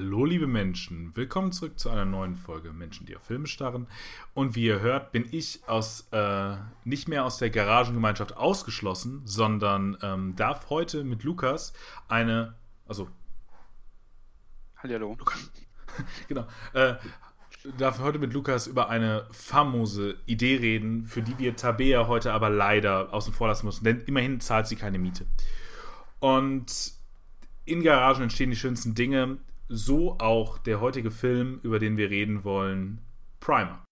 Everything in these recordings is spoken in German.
Hallo liebe Menschen, willkommen zurück zu einer neuen Folge Menschen, die auf Filme starren. Und wie ihr hört, bin ich aus äh, nicht mehr aus der Garagengemeinschaft ausgeschlossen, sondern ähm, darf heute mit Lukas eine, also Hallo. Lukas, genau, äh, darf heute mit Lukas über eine famose Idee reden, für die wir Tabea heute aber leider außen vor lassen müssen, denn immerhin zahlt sie keine Miete. Und in Garagen entstehen die schönsten Dinge so auch der heutige Film, über den wir reden wollen, Primer.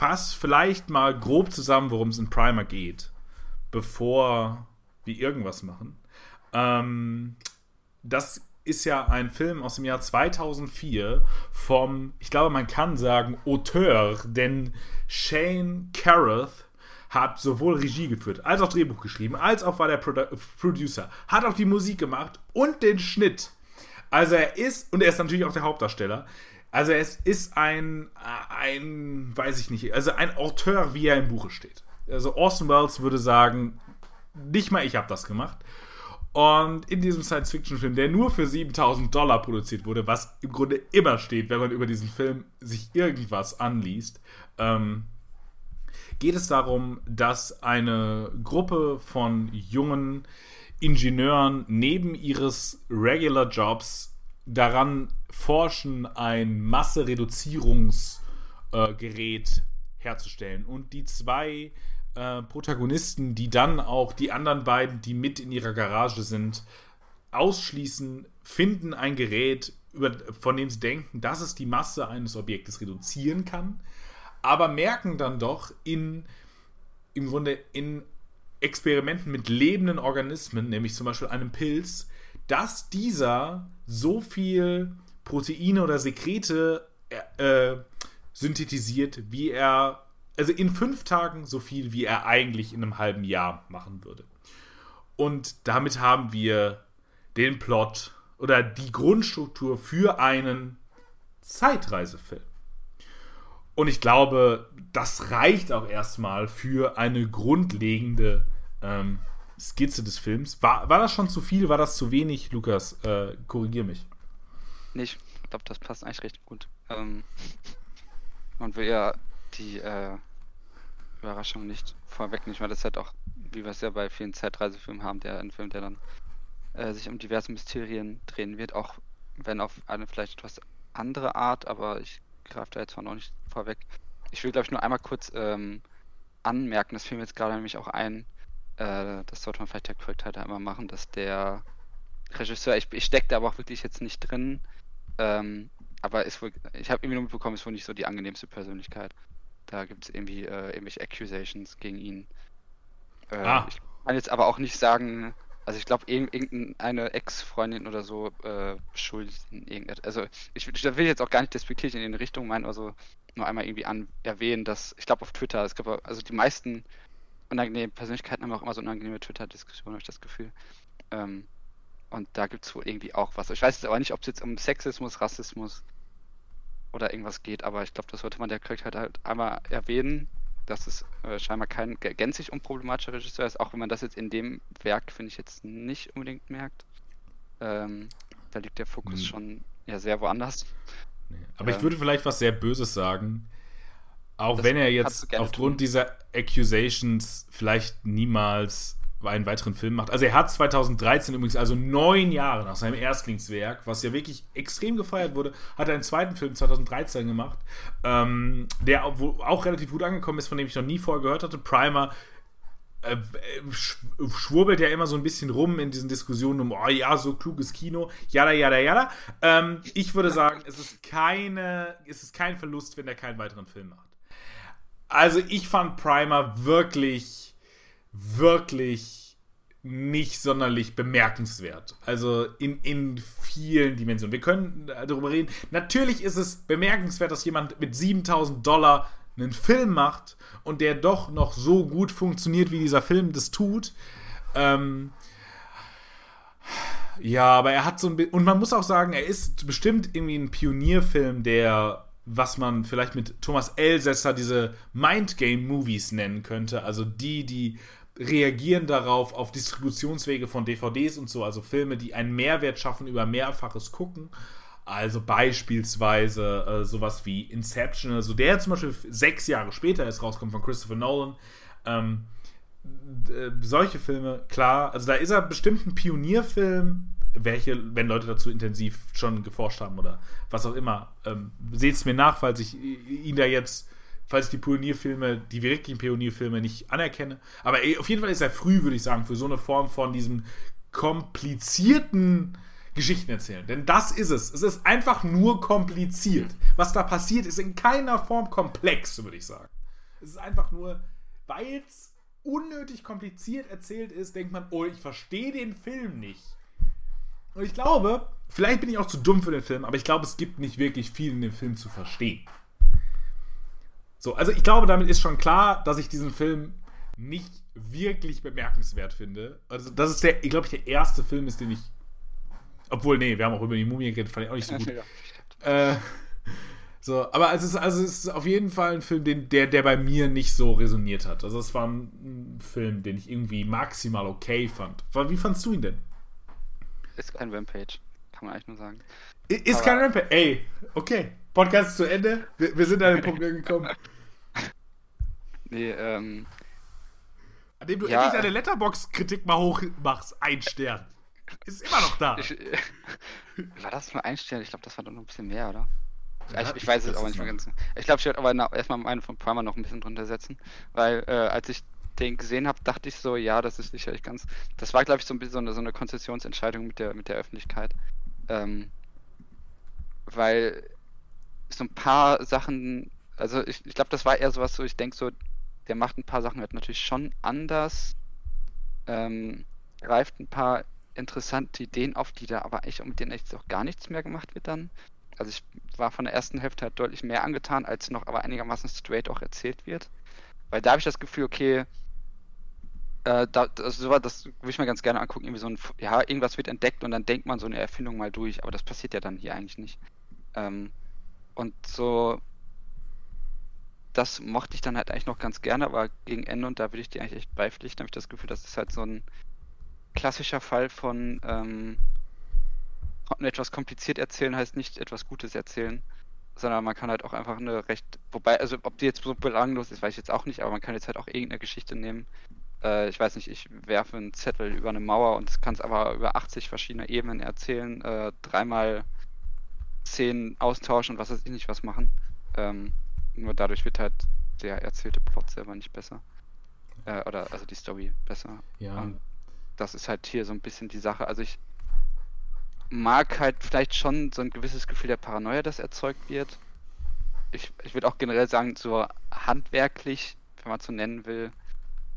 Fasse vielleicht mal grob zusammen, worum es in Primer geht, bevor wir irgendwas machen. Ähm, das ist ja ein Film aus dem Jahr 2004 vom, ich glaube, man kann sagen, Auteur, denn Shane Carruth hat sowohl Regie geführt, als auch Drehbuch geschrieben, als auch war der Produ Producer, hat auch die Musik gemacht und den Schnitt. Also er ist, und er ist natürlich auch der Hauptdarsteller, also es ist ein, ein, weiß ich nicht, also ein Auteur, wie er im Buche steht. Also Orson Welles würde sagen, nicht mal ich habe das gemacht. Und in diesem Science-Fiction-Film, der nur für 7000 Dollar produziert wurde, was im Grunde immer steht, wenn man über diesen Film sich irgendwas anliest, ähm, geht es darum, dass eine Gruppe von jungen Ingenieuren neben ihres Regular Jobs daran forschen, ein Massereduzierungsgerät äh, herzustellen. Und die zwei äh, Protagonisten, die dann auch die anderen beiden, die mit in ihrer Garage sind, ausschließen, finden ein Gerät, über, von dem sie denken, dass es die Masse eines Objektes reduzieren kann, aber merken dann doch in, im Grunde in Experimenten mit lebenden Organismen, nämlich zum Beispiel einem Pilz, dass dieser so viel Proteine oder Sekrete äh, synthetisiert, wie er, also in fünf Tagen so viel, wie er eigentlich in einem halben Jahr machen würde. Und damit haben wir den Plot oder die Grundstruktur für einen Zeitreisefilm. Und ich glaube, das reicht auch erstmal für eine grundlegende ähm, Skizze des Films. War, war das schon zu viel? War das zu wenig, Lukas? Äh, korrigier mich. Nee, ich glaube, das passt eigentlich recht gut. Ähm, man will ja die äh, Überraschung nicht vorwegnehmen, weil das halt auch, wie wir es ja bei vielen Zeitreisefilmen haben, der ein Film, der dann äh, sich um diverse Mysterien drehen wird, auch wenn auf eine vielleicht etwas andere Art, aber ich greife da jetzt noch nicht vorweg. Ich will, glaube ich, nur einmal kurz ähm, anmerken, das fiel mir jetzt gerade nämlich auch ein, äh, das sollte man vielleicht der Korrektheit immer machen, dass der Regisseur, ich, ich stecke da aber auch wirklich jetzt nicht drin, ähm, aber ist wohl, ich habe irgendwie nur mitbekommen, ist wohl nicht so die angenehmste Persönlichkeit. Da gibt es irgendwie äh, irgendwelche Accusations gegen ihn. Äh, ah. Ich kann jetzt aber auch nicht sagen, also ich glaube, irgendeine Ex-Freundin oder so äh, beschuldigt irgendetwas. Also ich, ich will jetzt auch gar nicht despektierlich in die Richtung meinen, also nur einmal irgendwie an erwähnen, dass ich glaube auf Twitter, es gab also die meisten unangenehmen Persönlichkeiten haben auch immer so unangenehme Twitter-Diskussionen, habe ich das Gefühl. Ähm, und da gibt es wohl irgendwie auch was. Ich weiß jetzt aber nicht, ob es jetzt um Sexismus, Rassismus oder irgendwas geht, aber ich glaube, das sollte man der Korrektheit halt einmal erwähnen, dass es äh, scheinbar kein gänzlich unproblematischer Regisseur ist, auch wenn man das jetzt in dem Werk, finde ich, jetzt nicht unbedingt merkt. Ähm, da liegt der Fokus hm. schon ja sehr woanders. Nee. Aber ähm, ich würde vielleicht was sehr Böses sagen. Auch wenn er jetzt aufgrund tun. dieser Accusations vielleicht niemals einen weiteren Film macht. Also er hat 2013 übrigens, also neun Jahre nach seinem Erstlingswerk, was ja wirklich extrem gefeiert wurde, hat er einen zweiten Film 2013 gemacht, ähm, der auch relativ gut angekommen ist, von dem ich noch nie vorher gehört hatte. Primer äh, schwurbelt ja immer so ein bisschen rum in diesen Diskussionen um, oh ja, so kluges Kino, jada, jada, jada. Ähm, ich würde sagen, es ist keine, es ist kein Verlust, wenn er keinen weiteren Film macht. Also ich fand Primer wirklich, wirklich nicht sonderlich bemerkenswert. Also in, in vielen Dimensionen. Wir können darüber reden. Natürlich ist es bemerkenswert, dass jemand mit 7000 Dollar einen Film macht und der doch noch so gut funktioniert, wie dieser Film das tut. Ähm, ja, aber er hat so ein bisschen. Und man muss auch sagen, er ist bestimmt irgendwie ein Pionierfilm, der, was man vielleicht mit Thomas Elsässer diese Mindgame-Movies nennen könnte. Also die, die reagieren darauf, auf Distributionswege von DVDs und so. Also Filme, die einen Mehrwert schaffen über mehrfaches Gucken. Also beispielsweise äh, sowas wie Inception, also der zum Beispiel sechs Jahre später erst rauskommt von Christopher Nolan. Ähm, äh, solche Filme, klar, also da ist er bestimmt ein Pionierfilm, welche, wenn Leute dazu intensiv schon geforscht haben oder was auch immer. Ähm, Seht es mir nach, falls ich ihn da jetzt, falls ich die Pionierfilme, die wirklichen Pionierfilme nicht anerkenne. Aber auf jeden Fall ist er früh, würde ich sagen, für so eine Form von diesem komplizierten Geschichten erzählen. Denn das ist es. Es ist einfach nur kompliziert. Was da passiert, ist in keiner Form komplex, würde ich sagen. Es ist einfach nur, weil es unnötig kompliziert erzählt ist, denkt man, oh, ich verstehe den Film nicht. Und ich glaube, vielleicht bin ich auch zu dumm für den Film, aber ich glaube, es gibt nicht wirklich viel in dem Film zu verstehen. So, also ich glaube, damit ist schon klar, dass ich diesen Film nicht wirklich bemerkenswert finde. Also, das ist der, glaube ich, der erste Film ist, den ich obwohl, nee, wir haben auch über die Mumie geredet, fand ich auch nicht so gut. äh, so, aber es ist, also es ist auf jeden Fall ein Film, den, der, der bei mir nicht so resoniert hat. Also es war ein, Film, den ich irgendwie maximal okay fand. Wie fandst du ihn denn? Ist kein Rampage, kann man eigentlich nur sagen. Ist aber kein Rampage. Ey, okay. Podcast zu Ende. Wir, wir sind an den Punkt gekommen. Nee, ähm. An dem du ja, endlich deine Letterbox-Kritik mal hochmachst. Ein Stern. Ist immer noch da. Ich, war das nur ein Stern? Ich glaube, das war doch noch ein bisschen mehr, oder? Ja, ich, ich, weiß es aber nicht mehr ganz. Ich glaube, ich werde aber erstmal meinen von Primer noch ein bisschen drunter setzen, weil äh, als ich den gesehen habe, dachte ich so, ja, das ist sicherlich ganz. Das war, glaube ich, so ein bisschen so eine, so eine Konzessionsentscheidung mit der, mit der Öffentlichkeit. Ähm, weil so ein paar Sachen, also ich, ich glaube, das war eher sowas so, ich denke so, der macht ein paar Sachen halt natürlich schon anders, ähm, greift ein paar interessante Ideen auf, die da aber eigentlich mit denen echt auch gar nichts mehr gemacht wird dann. Also ich war von der ersten Hälfte halt deutlich mehr angetan, als noch aber einigermaßen straight auch erzählt wird. Weil da habe ich das Gefühl, okay, äh, da, also das würde ich mir ganz gerne angucken, irgendwie so ein, ja, irgendwas wird entdeckt und dann denkt man so eine Erfindung mal durch, aber das passiert ja dann hier eigentlich nicht. Ähm, und so, das mochte ich dann halt eigentlich noch ganz gerne, aber gegen Ende, und da würde ich dir eigentlich echt beipflichten, habe ich das Gefühl, das ist halt so ein, klassischer Fall von ähm, etwas kompliziert erzählen heißt nicht etwas Gutes erzählen, sondern man kann halt auch einfach eine recht, wobei, also ob die jetzt so belanglos ist, weiß ich jetzt auch nicht, aber man kann jetzt halt auch irgendeine Geschichte nehmen. Äh, ich weiß nicht, ich werfe einen Zettel über eine Mauer und kann es aber über 80 verschiedene Ebenen erzählen, äh, dreimal Szenen austauschen und was weiß ich nicht was machen. Ähm, nur dadurch wird halt der erzählte Plot selber nicht besser. Äh, oder also die Story besser. Ja. Und das ist halt hier so ein bisschen die Sache. Also ich mag halt vielleicht schon so ein gewisses Gefühl der Paranoia, das erzeugt wird. Ich, ich würde auch generell sagen, so handwerklich, wenn man so nennen will,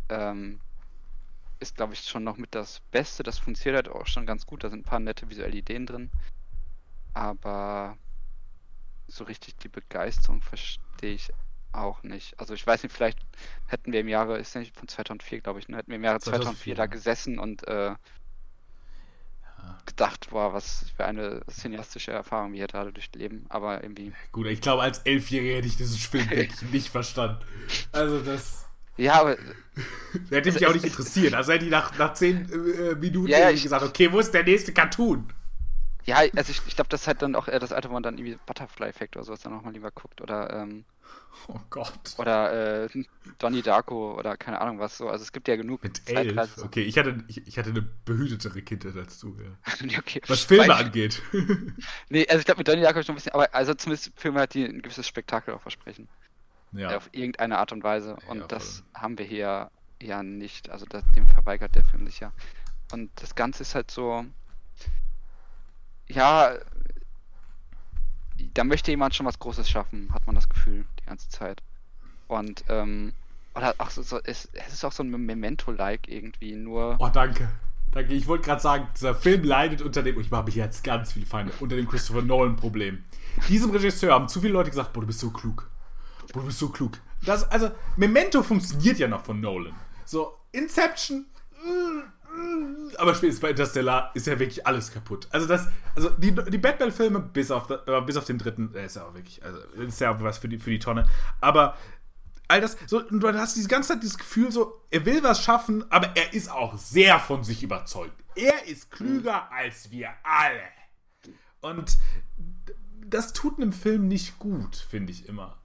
ähm, ist, glaube ich, schon noch mit das Beste. Das funktioniert halt auch schon ganz gut. Da sind ein paar nette visuelle Ideen drin. Aber so richtig die Begeisterung verstehe ich auch nicht. Also ich weiß nicht, vielleicht hätten wir im Jahre, ist nicht von 2004, glaube ich, ne? hätten wir im Jahre 2004, 2004 da gesessen und äh. Gedacht, boah, was für eine cineastische Erfahrung wir hier gerade durchleben, aber irgendwie... Gut, ich glaube, als Elfjähriger hätte ich diesen Film wirklich nicht verstanden. Also das... Ja, aber... hätte mich auch nicht interessiert. Also hätte ich nach, nach zehn äh, Minuten ja, ich, gesagt, okay, wo ist der nächste Cartoon? Ja, also ich, ich glaube, das ist halt dann auch eher das Alter, wo man dann irgendwie Butterfly-Effekt oder sowas dann nochmal lieber guckt. Oder, ähm, Oh Gott. Oder äh, Donnie Darko oder keine Ahnung was so. Also es gibt ja genug. Mit elf? Okay, ich hatte, ich, ich, hatte eine behütetere Kindheit als du, ja. okay. Was Filme Weil, angeht. nee, also ich glaube mit Donnie Darko schon ein bisschen, aber also zumindest Filme hat die ein gewisses Spektakel auch versprechen. Ja. Auf irgendeine Art und Weise. Und ja, das haben wir hier ja nicht. Also das, dem verweigert der Film sich ja. Und das Ganze ist halt so, ja, da möchte jemand schon was Großes schaffen, hat man das Gefühl, die ganze Zeit. Und, ähm, oder auch so, so es, es ist auch so ein Memento-like irgendwie, nur. Oh, danke. Danke. Ich wollte gerade sagen, dieser Film leidet unter dem, ich habe hier jetzt ganz viele Feinde, unter dem Christopher Nolan-Problem. Diesem Regisseur haben zu viele Leute gesagt, boah, du bist so klug. Boah, du bist so klug. Das, also, Memento funktioniert ja noch von Nolan. So, Inception, aber spätestens bei Interstellar ist ja wirklich alles kaputt. Also das, also die, die Batman-Filme, bis, auf, äh, bis auf den dritten, äh, ist ja auch wirklich, also ist ja auch was für die, für die Tonne. Aber all das, so, du hast die ganze Zeit dieses Gefühl, so, er will was schaffen, aber er ist auch sehr von sich überzeugt. Er ist klüger als wir alle. Und das tut einem Film nicht gut, finde ich immer.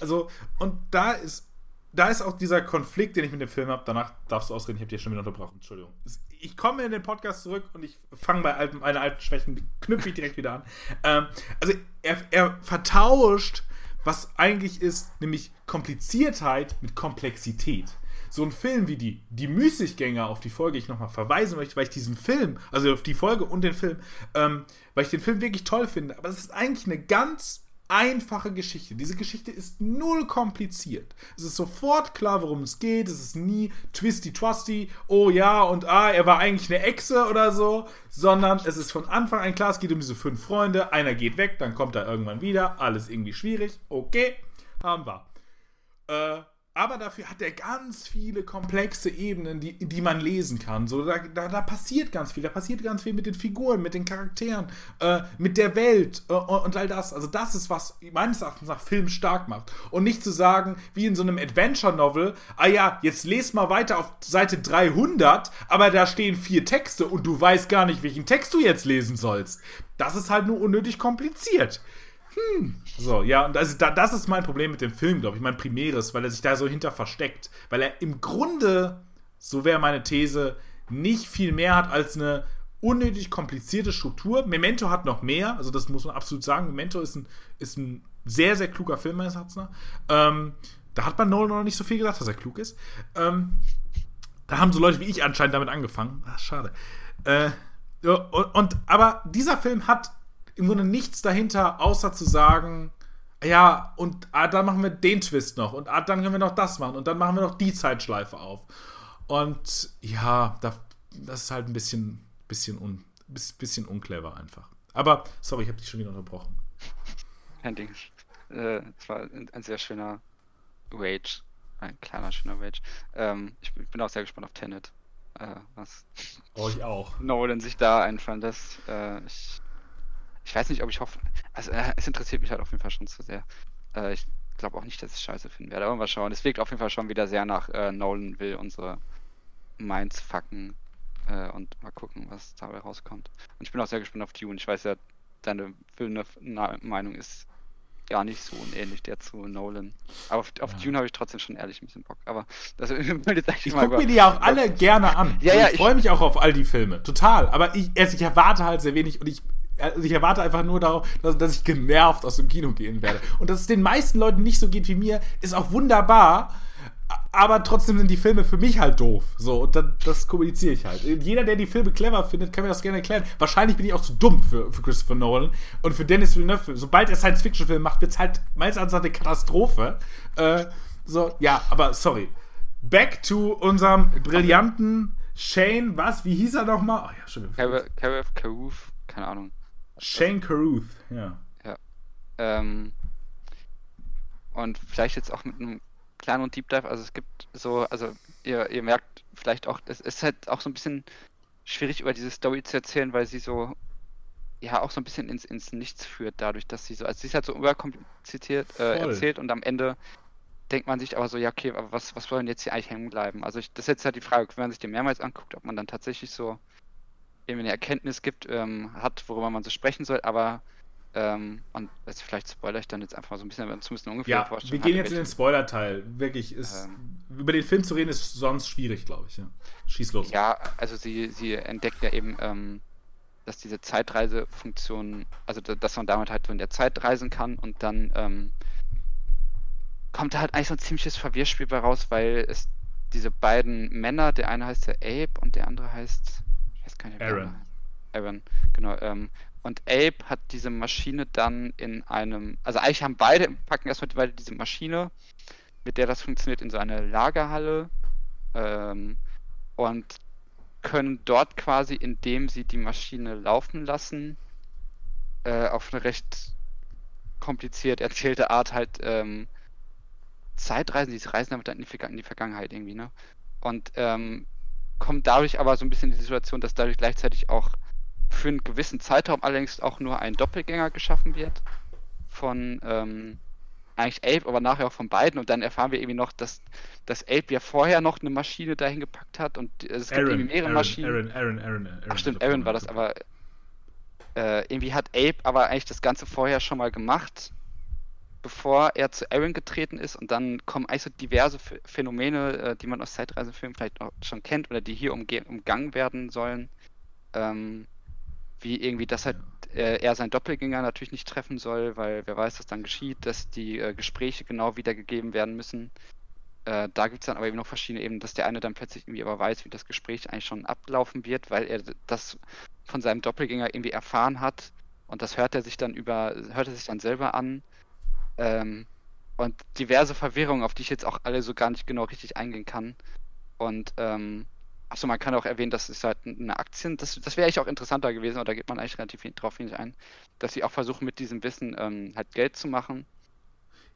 Also, und da ist, da ist auch dieser Konflikt, den ich mit dem Film habe. Danach darfst du ausreden, ich habe dich schon wieder unterbrochen. Entschuldigung. Ich komme in den Podcast zurück und ich fange bei alten, meine alten Schwächen, knüpfe ich direkt wieder an. Ähm, also, er, er vertauscht was eigentlich ist, nämlich Kompliziertheit mit Komplexität. So ein Film wie die, die Müßiggänger, auf die Folge ich nochmal verweisen möchte, weil ich diesen Film, also auf die Folge und den Film, ähm, weil ich den Film wirklich toll finde, aber es ist eigentlich eine ganz einfache Geschichte. Diese Geschichte ist null kompliziert. Es ist sofort klar, worum es geht. Es ist nie twisty trusty, oh ja und ah, er war eigentlich eine Echse oder so, sondern es ist von Anfang an klar, es geht um diese fünf Freunde. Einer geht weg, dann kommt er irgendwann wieder. Alles irgendwie schwierig. Okay, haben wir. Äh, aber dafür hat er ganz viele komplexe Ebenen, die, die man lesen kann. So, da, da, da passiert ganz viel. Da passiert ganz viel mit den Figuren, mit den Charakteren, äh, mit der Welt äh, und all das. Also, das ist, was meines Erachtens nach Film stark macht. Und nicht zu sagen, wie in so einem Adventure-Novel, ah ja, jetzt les mal weiter auf Seite 300, aber da stehen vier Texte und du weißt gar nicht, welchen Text du jetzt lesen sollst. Das ist halt nur unnötig kompliziert hm. So, ja, und also da, das ist mein Problem mit dem Film, glaube ich, mein primäres, weil er sich da so hinter versteckt. Weil er im Grunde, so wäre meine These, nicht viel mehr hat als eine unnötig komplizierte Struktur. Memento hat noch mehr, also das muss man absolut sagen. Memento ist ein, ist ein sehr, sehr kluger Film, meines Erachtens ähm, Da hat man Nolan noch nicht so viel gesagt, dass er klug ist. Ähm, da haben so Leute wie ich anscheinend damit angefangen. Ach, schade. Äh, und, und, aber dieser Film hat im Grunde nichts dahinter, außer zu sagen, ja, und ah, dann machen wir den Twist noch und ah, dann können wir noch das machen und dann machen wir noch die Zeitschleife auf. Und ja, da, das ist halt ein bisschen, bisschen, un, bisschen unclever einfach. Aber, sorry, ich habe dich schon wieder unterbrochen. Kein Ding. Äh, es war ein, sehr schöner Rage. Ein kleiner, schöner Rage. Ähm, ich bin auch sehr gespannt auf Tenet. Äh, was oh, ich auch. Nolan sich da einfallen lässt. Äh, ich ich weiß nicht, ob ich hoffe. Also, äh, es interessiert mich halt auf jeden Fall schon zu sehr. Äh, ich glaube auch nicht, dass ich scheiße finden werde. Aber mal schauen. Es wirkt auf jeden Fall schon wieder sehr nach äh, Nolan will unsere Minds fucken. Äh, und mal gucken, was dabei rauskommt. Und ich bin auch sehr gespannt auf Dune. Ich weiß ja, deine Meinung ist gar nicht so unähnlich der zu Nolan. Aber auf, auf ja. Dune habe ich trotzdem schon ehrlich ein bisschen Bock. Aber also, ich gucke mir die ja auch alle gerne an. Ja, ja, ich freue mich auch auf all die Filme. Total. Aber ich, also ich erwarte halt sehr wenig und ich also ich erwarte einfach nur darauf, dass, dass, ich genervt aus dem Kino gehen werde. Und dass es den meisten Leuten nicht so geht wie mir, ist auch wunderbar. Aber trotzdem sind die Filme für mich halt doof. So, und dann, das kommuniziere ich halt. Jeder, der die Filme clever findet, kann mir das gerne erklären. Wahrscheinlich bin ich auch zu dumm für, für Christopher Nolan. Und für Dennis Villeneuve, sobald er Science-Fiction-Film macht, wird es halt meines Erachtens eine Katastrophe. Äh, so, ja, aber sorry. Back to unserem brillanten Shane, was? Wie hieß er nochmal? Oh, ja, schon. Caruth, keine Ahnung. Shane Carruth, ja. Ja. Ähm, und vielleicht jetzt auch mit einem kleinen Deep Dive, also es gibt so, also ihr, ihr merkt vielleicht auch, es ist halt auch so ein bisschen schwierig über diese Story zu erzählen, weil sie so ja auch so ein bisschen ins, ins Nichts führt, dadurch, dass sie so, also sie ist halt so überkompliziert äh, erzählt und am Ende denkt man sich aber so, ja, okay, aber was, was soll denn jetzt hier eigentlich hängen bleiben? Also ich, das ist jetzt halt die Frage, wenn man sich den mehrmals anguckt, ob man dann tatsächlich so irgendwie eine Erkenntnis gibt, ähm, hat, worüber man so sprechen soll, aber ähm, und also vielleicht spoiler ich dann jetzt einfach mal so ein bisschen, zumindest eine ungefähr Ja, wir gehen jetzt in den Spoiler-Teil. Wirklich, ist, ähm, über den Film zu reden ist sonst schwierig, glaube ich. Ja. Schieß los. Ja, also sie, sie entdeckt ja eben, ähm, dass diese Zeitreisefunktion, also dass man damit halt so in der Zeit reisen kann und dann ähm, kommt da halt eigentlich so ein ziemliches Verwirrspiel bei raus, weil es diese beiden Männer, der eine heißt der Abe und der andere heißt, weiß gar nicht, Aaron. Aaron, genau. Ähm, und Abe hat diese Maschine dann in einem, also eigentlich haben beide, packen erstmal beide diese Maschine, mit der das funktioniert, in so eine Lagerhalle ähm, und können dort quasi, indem sie die Maschine laufen lassen, äh, auf eine recht kompliziert erzählte Art halt ähm, Zeitreisen, die reisen damit die, in die Vergangenheit irgendwie, ne? Und ähm, kommt dadurch aber so ein bisschen in die Situation, dass dadurch gleichzeitig auch für einen gewissen Zeitraum allerdings auch nur ein Doppelgänger geschaffen wird von ähm, eigentlich Ape, aber nachher auch von beiden und dann erfahren wir irgendwie noch, dass, dass Ape ja vorher noch eine Maschine dahin gepackt hat und es gibt Aaron, irgendwie mehrere Aaron, Maschinen. Aaron, Aaron, Aaron, Aaron. Ach stimmt, Aaron war das, aber äh, irgendwie hat Abe aber eigentlich das Ganze vorher schon mal gemacht, bevor er zu Aaron getreten ist und dann kommen eigentlich so diverse Phänomene, äh, die man aus Zeitreisefilmen vielleicht auch schon kennt oder die hier umgangen werden sollen. Ähm, wie irgendwie, dass halt äh, er seinen Doppelgänger natürlich nicht treffen soll, weil wer weiß, was dann geschieht, dass die äh, Gespräche genau wiedergegeben werden müssen. Äh, da gibt es dann aber eben noch verschiedene Ebenen, dass der eine dann plötzlich irgendwie aber weiß, wie das Gespräch eigentlich schon ablaufen wird, weil er das von seinem Doppelgänger irgendwie erfahren hat und das hört er sich dann über, hört er sich dann selber an. Ähm, und diverse Verwirrungen, auf die ich jetzt auch alle so gar nicht genau richtig eingehen kann. Und ähm, Achso, man kann auch erwähnen, dass es halt eine Aktien, das, das wäre eigentlich auch interessanter gewesen, aber da geht man eigentlich relativ drauf ein, dass sie auch versuchen, mit diesem Wissen ähm, halt Geld zu machen.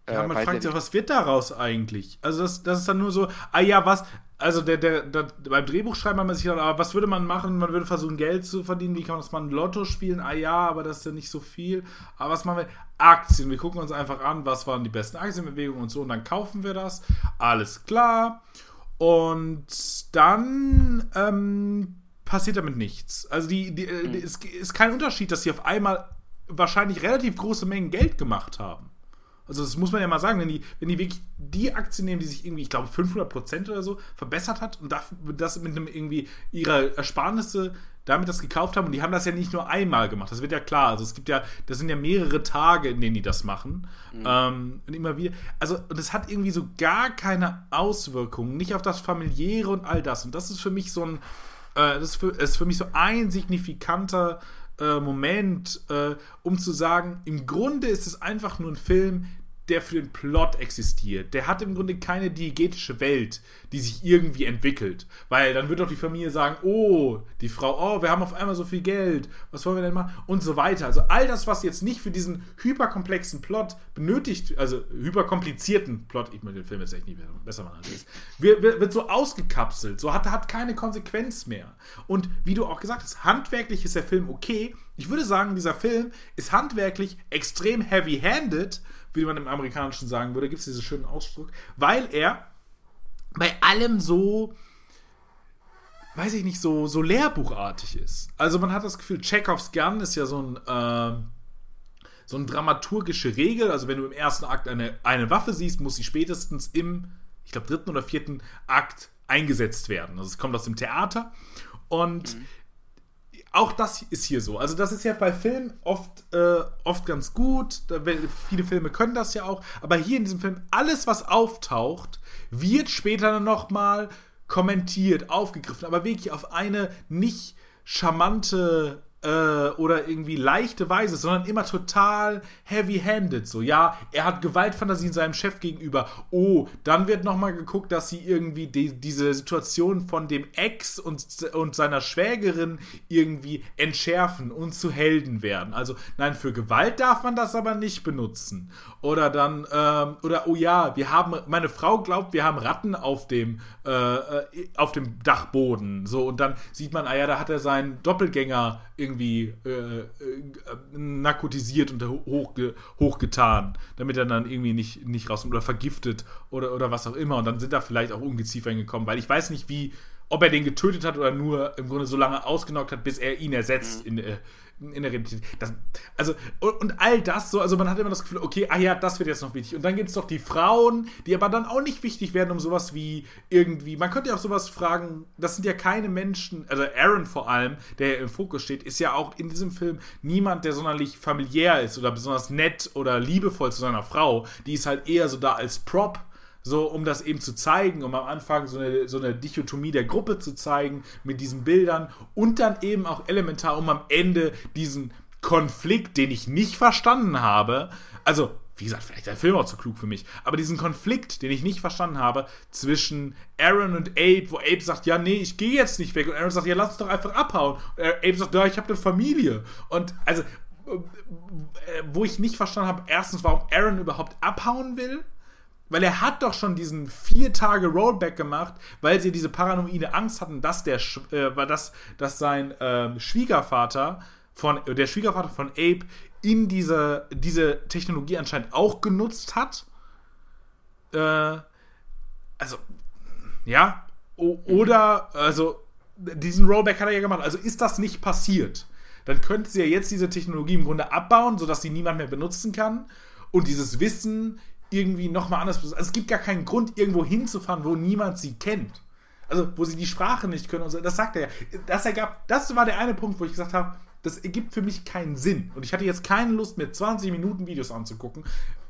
Ja, äh, man fragt sich, was wird daraus eigentlich? Also das, das ist dann nur so, ah ja, was, also der, der, der beim Drehbuchschreiben hat man sich gedacht, aber was würde man machen? Man würde versuchen, Geld zu verdienen, wie kann man Lotto spielen? Ah ja, aber das ist ja nicht so viel. Aber was machen wir? Aktien. Wir gucken uns einfach an, was waren die besten Aktienbewegungen und so, und dann kaufen wir das. Alles klar. Und dann ähm, passiert damit nichts. Also die, die, mhm. es ist kein Unterschied, dass sie auf einmal wahrscheinlich relativ große Mengen Geld gemacht haben. Also das muss man ja mal sagen, wenn die, wenn die wirklich die Aktie nehmen, die sich irgendwie, ich glaube 500% oder so verbessert hat und das mit einem irgendwie ihrer Ersparnisse damit das gekauft haben und die haben das ja nicht nur einmal gemacht, das wird ja klar, also es gibt ja, das sind ja mehrere Tage, in denen die das machen. Mhm. ähm, und immer wieder, also und es hat irgendwie so gar keine Auswirkungen, nicht auf das Familiäre und all das. Und das ist für mich so ein, äh, das ist für, ist für mich so ein signifikanter äh, Moment, äh, um zu sagen, im Grunde ist es einfach nur ein Film, der für den Plot existiert. Der hat im Grunde keine diegetische Welt, die sich irgendwie entwickelt. Weil dann wird doch die Familie sagen, oh, die Frau, oh, wir haben auf einmal so viel Geld, was wollen wir denn machen? Und so weiter. Also all das, was jetzt nicht für diesen hyperkomplexen Plot benötigt, also hyperkomplizierten Plot, ich meine den Film jetzt echt nicht besser machen als ist, wird, wird, so ausgekapselt, so hat, hat keine Konsequenz mehr. Und wie du auch gesagt hast, handwerklich ist der Film okay. Ich würde sagen, dieser Film ist handwerklich extrem heavy-handed, wie man im Amerikanischen sagen würde, gibt es diesen schönen Ausdruck, weil er bei allem so, weiß ich nicht, so, so lehrbuchartig ist. Also man hat das Gefühl, Chekhovs Gun ist ja so ein, äh, so eine dramaturgische Regel. Also wenn du im ersten Akt eine, eine Waffe siehst, muss sie spätestens im, ich glaube, dritten oder vierten Akt eingesetzt werden. Also es kommt aus dem Theater. Und mhm auch das ist hier so. Also das ist ja bei Filmen oft, äh, oft ganz gut. Viele Filme können das ja auch. Aber hier in diesem Film, alles, was auftaucht, wird später nochmal kommentiert, aufgegriffen. Aber wirklich auf eine nicht charmante äh, oder irgendwie leichte Weise, sondern immer total heavy-handed. So, ja, er hat Gewaltfantasien seinem Chef gegenüber. Oh, dann wird nochmal geguckt, dass sie irgendwie die, diese Situation von dem Ex und, und seiner Schwägerin irgendwie entschärfen und zu Helden werden. Also, nein, für Gewalt darf man das aber nicht benutzen. Oder dann, ähm, oder oh ja, wir haben, meine Frau glaubt, wir haben Ratten auf dem, äh, äh auf dem Dachboden. So, und dann sieht man, ah ja, da hat er seinen Doppelgänger irgendwie irgendwie äh, äh, narkotisiert und hochge hochgetan, damit er dann irgendwie nicht, nicht rauskommt oder vergiftet oder, oder was auch immer. Und dann sind da vielleicht auch Ungeziefer hingekommen, weil ich weiß nicht, wie, ob er den getötet hat oder nur im Grunde so lange ausgenockt hat, bis er ihn ersetzt mhm. in, äh, in der Realität. Das, also, und, und, all das so, also man hat immer das Gefühl, okay, ah ja, das wird jetzt noch wichtig. Und dann gibt es doch die Frauen, die aber dann auch nicht wichtig werden, um sowas wie irgendwie, man könnte ja auch sowas fragen, das sind ja keine Menschen, also Aaron vor allem, der im Fokus steht, ist ja auch in diesem Film niemand, der sonderlich familiär ist oder besonders nett oder liebevoll zu seiner Frau. Die ist halt eher so da als Prop so um das eben zu zeigen, um am Anfang so eine, so eine Dichotomie der Gruppe zu zeigen mit diesen Bildern und dann eben auch elementar, um am Ende diesen Konflikt, den ich nicht verstanden habe, also wie gesagt, vielleicht ist der Film auch zu klug für mich, aber diesen Konflikt, den ich nicht verstanden habe, zwischen Aaron und Abe, wo Abe sagt, ja, nee, ich gehe jetzt nicht weg, und Aaron sagt, ja, lass uns doch einfach abhauen. Und Abe sagt, ja, ich habe eine Familie. Und also, äh, wo ich nicht verstanden habe, erstens, warum Aaron überhaupt abhauen will, weil er hat doch schon diesen vier Tage Rollback gemacht, weil sie diese paranoide Angst hatten, dass der, äh, dass, dass sein äh, Schwiegervater von, der Schwiegervater von Abe in diese, diese Technologie anscheinend auch genutzt hat. Äh, also, ja. O oder, also, diesen Rollback hat er ja gemacht. Also ist das nicht passiert, dann könnte sie ja jetzt diese Technologie im Grunde abbauen, sodass sie niemand mehr benutzen kann. Und dieses Wissen irgendwie nochmal anders. Also es gibt gar keinen Grund, irgendwo hinzufahren, wo niemand sie kennt. Also, wo sie die Sprache nicht können und so. Das sagt er ja. Das ergab, das war der eine Punkt, wo ich gesagt habe, das ergibt für mich keinen Sinn. Und ich hatte jetzt keine Lust, mir 20 Minuten Videos anzugucken,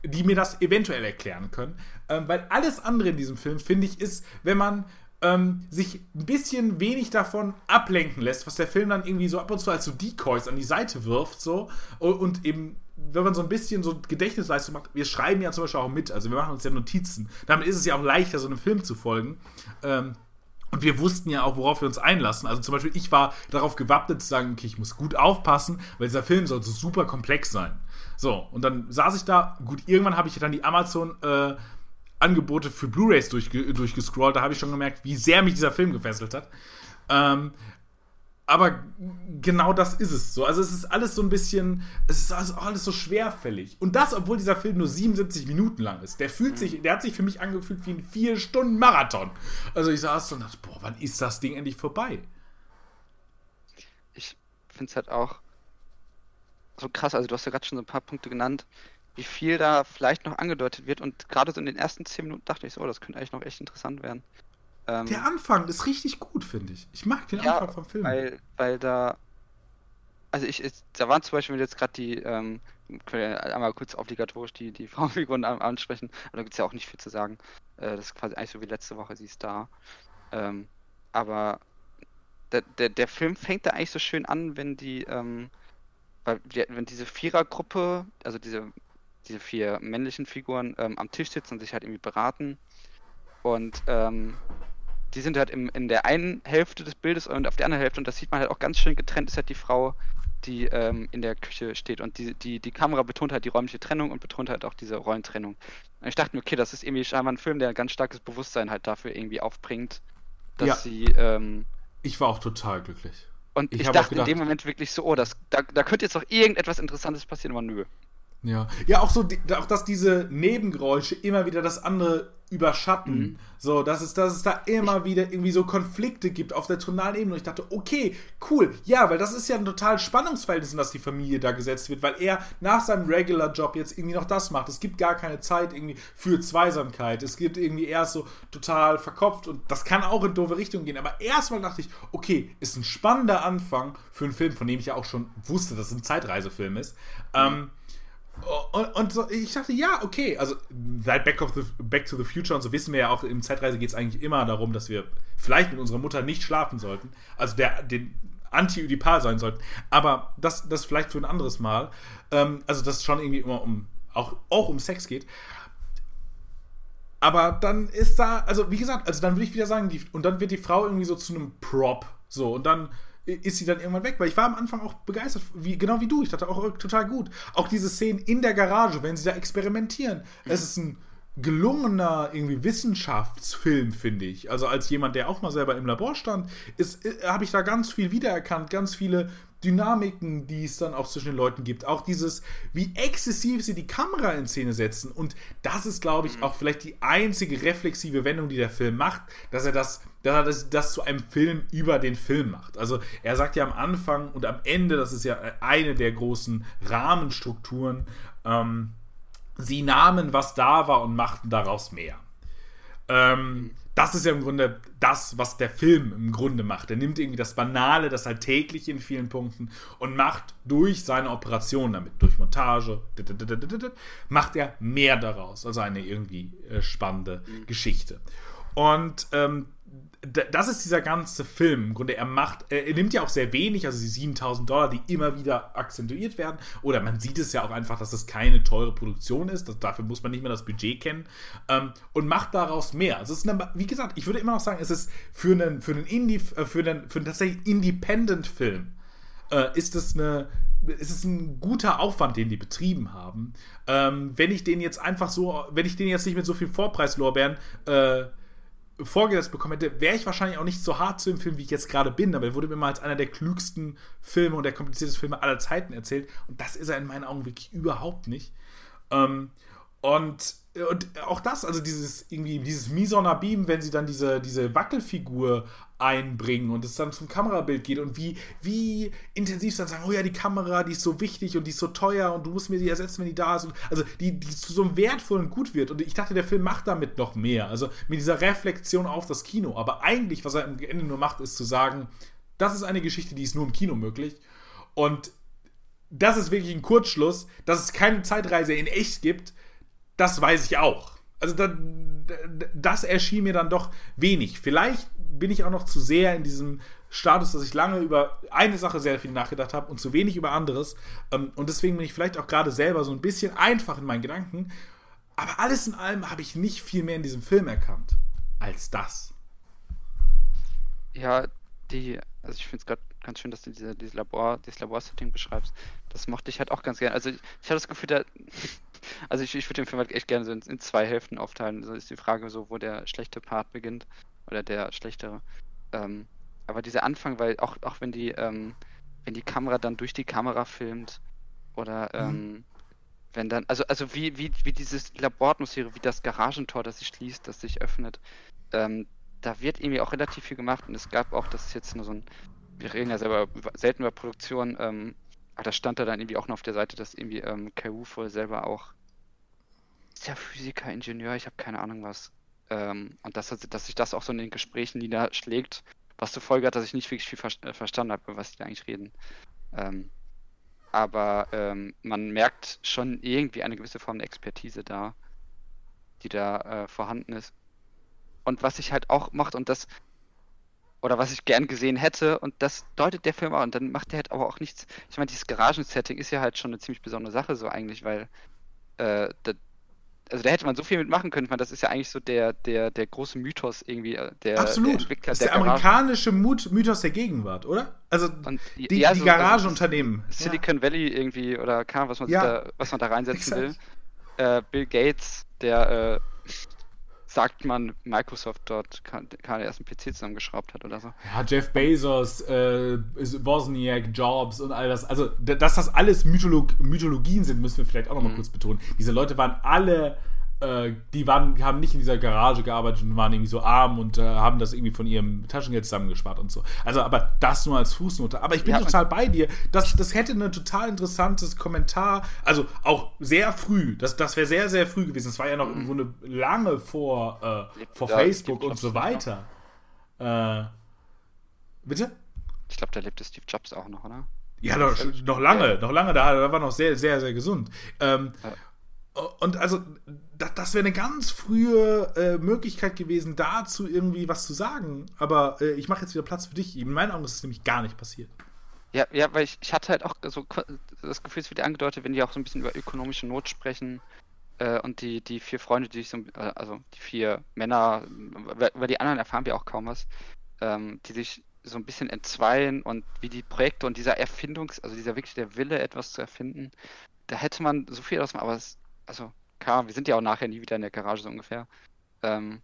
die mir das eventuell erklären können. Ähm, weil alles andere in diesem Film, finde ich, ist, wenn man ähm, sich ein bisschen wenig davon ablenken lässt, was der Film dann irgendwie so ab und zu als so Decoys an die Seite wirft, so und eben wenn man so ein bisschen so Gedächtnisleistung macht, wir schreiben ja zum Beispiel auch mit, also wir machen uns ja Notizen. Damit ist es ja auch leichter, so einem Film zu folgen. Ähm, und wir wussten ja auch, worauf wir uns einlassen. Also zum Beispiel, ich war darauf gewappnet zu sagen, okay, ich muss gut aufpassen, weil dieser Film soll so super komplex sein. So, und dann saß ich da, gut, irgendwann habe ich dann die Amazon äh, Angebote für Blu-Rays durchge durchgescrollt, da habe ich schon gemerkt, wie sehr mich dieser Film gefesselt hat. Ähm, aber genau das ist es so. Also es ist alles so ein bisschen, es ist also alles so schwerfällig. Und das, obwohl dieser Film nur 77 Minuten lang ist. Der fühlt sich, der hat sich für mich angefühlt wie ein vier Stunden Marathon. Also ich saß so und dachte, boah, wann ist das Ding endlich vorbei? Ich finde es halt auch so krass. Also du hast ja gerade schon so ein paar Punkte genannt, wie viel da vielleicht noch angedeutet wird. Und gerade so in den ersten 10 Minuten dachte ich so, oh, das könnte eigentlich noch echt interessant werden. Ähm, der Anfang ist richtig gut, finde ich. Ich mag den ja, Anfang vom Film. Weil, weil da. Also ich, da waren zum Beispiel jetzt gerade die, ähm, können wir einmal kurz obligatorisch die, die Frauenfiguren ansprechen, aber da gibt es ja auch nicht viel zu sagen. Äh, das ist quasi eigentlich so wie letzte Woche, sie ist da. Ähm, aber der, der, der Film fängt da eigentlich so schön an, wenn die, ähm, weil wenn diese Vierergruppe, also diese, diese vier männlichen Figuren ähm, am Tisch sitzen und sich halt irgendwie beraten und ähm, die sind halt im, in der einen Hälfte des Bildes und auf der anderen Hälfte, und das sieht man halt auch ganz schön getrennt, ist halt die Frau, die ähm, in der Küche steht. Und die, die, die Kamera betont halt die räumliche Trennung und betont halt auch diese Rollentrennung. Und ich dachte mir, okay, das ist irgendwie scheinbar ein Film, der ein ganz starkes Bewusstsein halt dafür irgendwie aufbringt, dass ja. sie. Ähm, ich war auch total glücklich. Und ich, ich dachte gedacht, in dem Moment wirklich so, oh, das, da, da könnte jetzt noch irgendetwas Interessantes passieren, aber nö. Ja, ja auch so, auch dass diese Nebengeräusche immer wieder das andere überschatten. Mhm. So, dass es, dass es da immer wieder irgendwie so Konflikte gibt auf der tonalen Ebene. Und ich dachte, okay, cool, ja, weil das ist ja ein total Spannungsverhältnis, in das die Familie da gesetzt wird, weil er nach seinem Regular-Job jetzt irgendwie noch das macht. Es gibt gar keine Zeit irgendwie für Zweisamkeit. Es gibt irgendwie erst so total verkopft und das kann auch in doofe Richtung gehen. Aber erstmal dachte ich, okay, ist ein spannender Anfang für einen Film, von dem ich ja auch schon wusste, dass es ein Zeitreisefilm ist. Mhm. Ähm, und, und so, ich dachte, ja, okay, also seit Back, the, Back to the Future und so wissen wir ja auch, im Zeitreise geht es eigentlich immer darum, dass wir vielleicht mit unserer Mutter nicht schlafen sollten, also der, den Anti-Ödipal sein sollten, aber das, das vielleicht für ein anderes Mal, ähm, also dass es schon irgendwie immer um, auch, auch um Sex geht. Aber dann ist da, also wie gesagt, also dann würde ich wieder sagen, die, und dann wird die Frau irgendwie so zu einem Prop, so, und dann ist sie dann irgendwann weg, weil ich war am Anfang auch begeistert, wie, genau wie du. Ich dachte auch total gut. Auch diese Szenen in der Garage, wenn sie da experimentieren. Mhm. Es ist ein gelungener irgendwie Wissenschaftsfilm, finde ich. Also als jemand, der auch mal selber im Labor stand, äh, habe ich da ganz viel wiedererkannt, ganz viele Dynamiken, die es dann auch zwischen den Leuten gibt. Auch dieses, wie exzessiv sie die Kamera in Szene setzen. Und das ist, glaube ich, mhm. auch vielleicht die einzige reflexive Wendung, die der Film macht, dass er das, dass er das, das zu einem Film über den Film macht. Also er sagt ja am Anfang und am Ende, das ist ja eine der großen Rahmenstrukturen, ähm, sie nahmen, was da war und machten daraus mehr. Ähm, das ist ja im Grunde das, was der Film im Grunde macht. Er nimmt irgendwie das Banale, das Alltägliche in vielen Punkten und macht durch seine Operation damit, durch Montage, macht er mehr daraus. Also eine irgendwie äh, spannende mhm. Geschichte. Und ähm, das ist dieser ganze Film. Im Grunde, er macht, er nimmt ja auch sehr wenig, also die 7000 Dollar, die immer wieder akzentuiert werden. Oder man sieht es ja auch einfach, dass das keine teure Produktion ist. Das, dafür muss man nicht mehr das Budget kennen. Ähm, und macht daraus mehr. Also es ist eine, wie gesagt, ich würde immer noch sagen, es ist für einen, für einen Indie, äh, für einen, für einen tatsächlich Independent-Film, äh, ist es eine, es ist ein guter Aufwand, den die betrieben haben. Ähm, wenn ich den jetzt einfach so, wenn ich den jetzt nicht mit so viel Vorpreislorbeeren äh, vorgesetzt bekommen hätte, wäre ich wahrscheinlich auch nicht so hart zu dem Film, wie ich jetzt gerade bin. Aber er wurde mir mal als einer der klügsten Filme und der kompliziertesten Filme aller Zeiten erzählt. Und das ist er in meinen Augen wirklich überhaupt nicht. Ähm, und und auch das, also dieses irgendwie dieses Misona Beam, wenn sie dann diese, diese Wackelfigur einbringen und es dann zum Kamerabild geht und wie, wie intensiv dann sagen, oh ja, die Kamera, die ist so wichtig und die ist so teuer und du musst mir die ersetzen, wenn die da ist. Und, also die, die zu so einem wertvollen Gut wird. Und ich dachte, der Film macht damit noch mehr. Also mit dieser Reflexion auf das Kino. Aber eigentlich, was er am Ende nur macht, ist zu sagen, das ist eine Geschichte, die ist nur im Kino möglich. Und das ist wirklich ein Kurzschluss, dass es keine Zeitreise in echt gibt, das weiß ich auch. Also da, das erschien mir dann doch wenig. Vielleicht bin ich auch noch zu sehr in diesem Status, dass ich lange über eine Sache sehr viel nachgedacht habe und zu wenig über anderes. Ähm, und deswegen bin ich vielleicht auch gerade selber so ein bisschen einfach in meinen Gedanken. Aber alles in allem habe ich nicht viel mehr in diesem Film erkannt als das. Ja, die, also ich finde es gerade ganz schön, dass du diese, diese Labor, dieses Laborsetting beschreibst. Das mochte ich halt auch ganz gerne. Also ich, ich hatte das Gefühl, da, also ich, ich würde den Film halt echt gerne so in, in, zwei Hälften aufteilen. So ist die Frage so, wo der schlechte Part beginnt oder der schlechtere. Ähm, aber dieser Anfang, weil auch, auch wenn die, ähm, wenn die Kamera dann durch die Kamera filmt oder mhm. ähm, wenn dann, also, also wie, wie, wie dieses Laboratmosphäre, wie das Garagentor, das sich schließt, das sich öffnet, ähm, da wird irgendwie auch relativ viel gemacht und es gab auch, das ist jetzt nur so ein, wir reden ja selber selten über Produktion, ähm, aber da stand da dann irgendwie auch noch auf der Seite, dass irgendwie ähm, Carufo selber auch ist ja Physiker, Ingenieur, ich habe keine Ahnung was. Ähm, und dass, dass sich das auch so in den Gesprächen niederschlägt, was zur Folge hat, dass ich nicht wirklich viel ver äh, verstanden habe, was die eigentlich reden. Ähm, aber ähm, man merkt schon irgendwie eine gewisse Form der Expertise da, die da äh, vorhanden ist. Und was ich halt auch macht, und das, oder was ich gern gesehen hätte, und das deutet der Film auch, und dann macht der halt aber auch nichts. Ich meine, dieses Garagensetting ist ja halt schon eine ziemlich besondere Sache, so eigentlich, weil äh, also da hätte man so viel mitmachen können. Das ist ja eigentlich so der, der, der große Mythos irgendwie. Äh, der, Absolut. Der Entwickler das ist der, der amerikanische Mythos der Gegenwart, oder? Also und, die, ja, die so, Garagenunternehmen. Silicon ja. Valley irgendwie oder kam, was man, ja, da, was man da reinsetzen exakt. will. Äh, Bill Gates, der äh, sagt man, Microsoft dort gerade erst einen PC zusammengeschraubt hat oder so. Ja, Jeff Bezos, äh, Wozniak, Jobs und all das. Also, dass das alles Mytholog Mythologien sind, müssen wir vielleicht auch nochmal mhm. kurz betonen. Diese Leute waren alle äh, die waren, haben nicht in dieser Garage gearbeitet und waren irgendwie so arm und äh, haben das irgendwie von ihrem Taschengeld zusammengespart und so. Also, aber das nur als Fußnote. Aber ich bin ja, total bei dir. Das, das hätte ein total interessantes Kommentar, also auch sehr früh, das, das wäre sehr, sehr früh gewesen. Das war ja noch im Grunde lange vor, äh, vor ja, Facebook und so weiter. Äh, bitte? Ich glaube, da lebte Steve Jobs auch noch, oder? Ja, noch, noch lange, noch lange, da, da war noch sehr, sehr, sehr gesund. Ähm, ja. Und also, das, das wäre eine ganz frühe äh, Möglichkeit gewesen, dazu irgendwie was zu sagen. Aber äh, ich mache jetzt wieder Platz für dich. In meinen Augen ist es nämlich gar nicht passiert. Ja, ja, weil ich, ich hatte halt auch so das Gefühl, es wird angedeutet, wenn die auch so ein bisschen über ökonomische Not sprechen äh, und die, die vier Freunde, die sich so, äh, also die vier Männer, über die anderen erfahren wir auch kaum was, ähm, die sich so ein bisschen entzweien und wie die Projekte und dieser Erfindungs-, also dieser wirklich der Wille, etwas zu erfinden, da hätte man so viel ausmachen, aber es also klar, wir sind ja auch nachher nie wieder in der Garage so ungefähr. Ähm,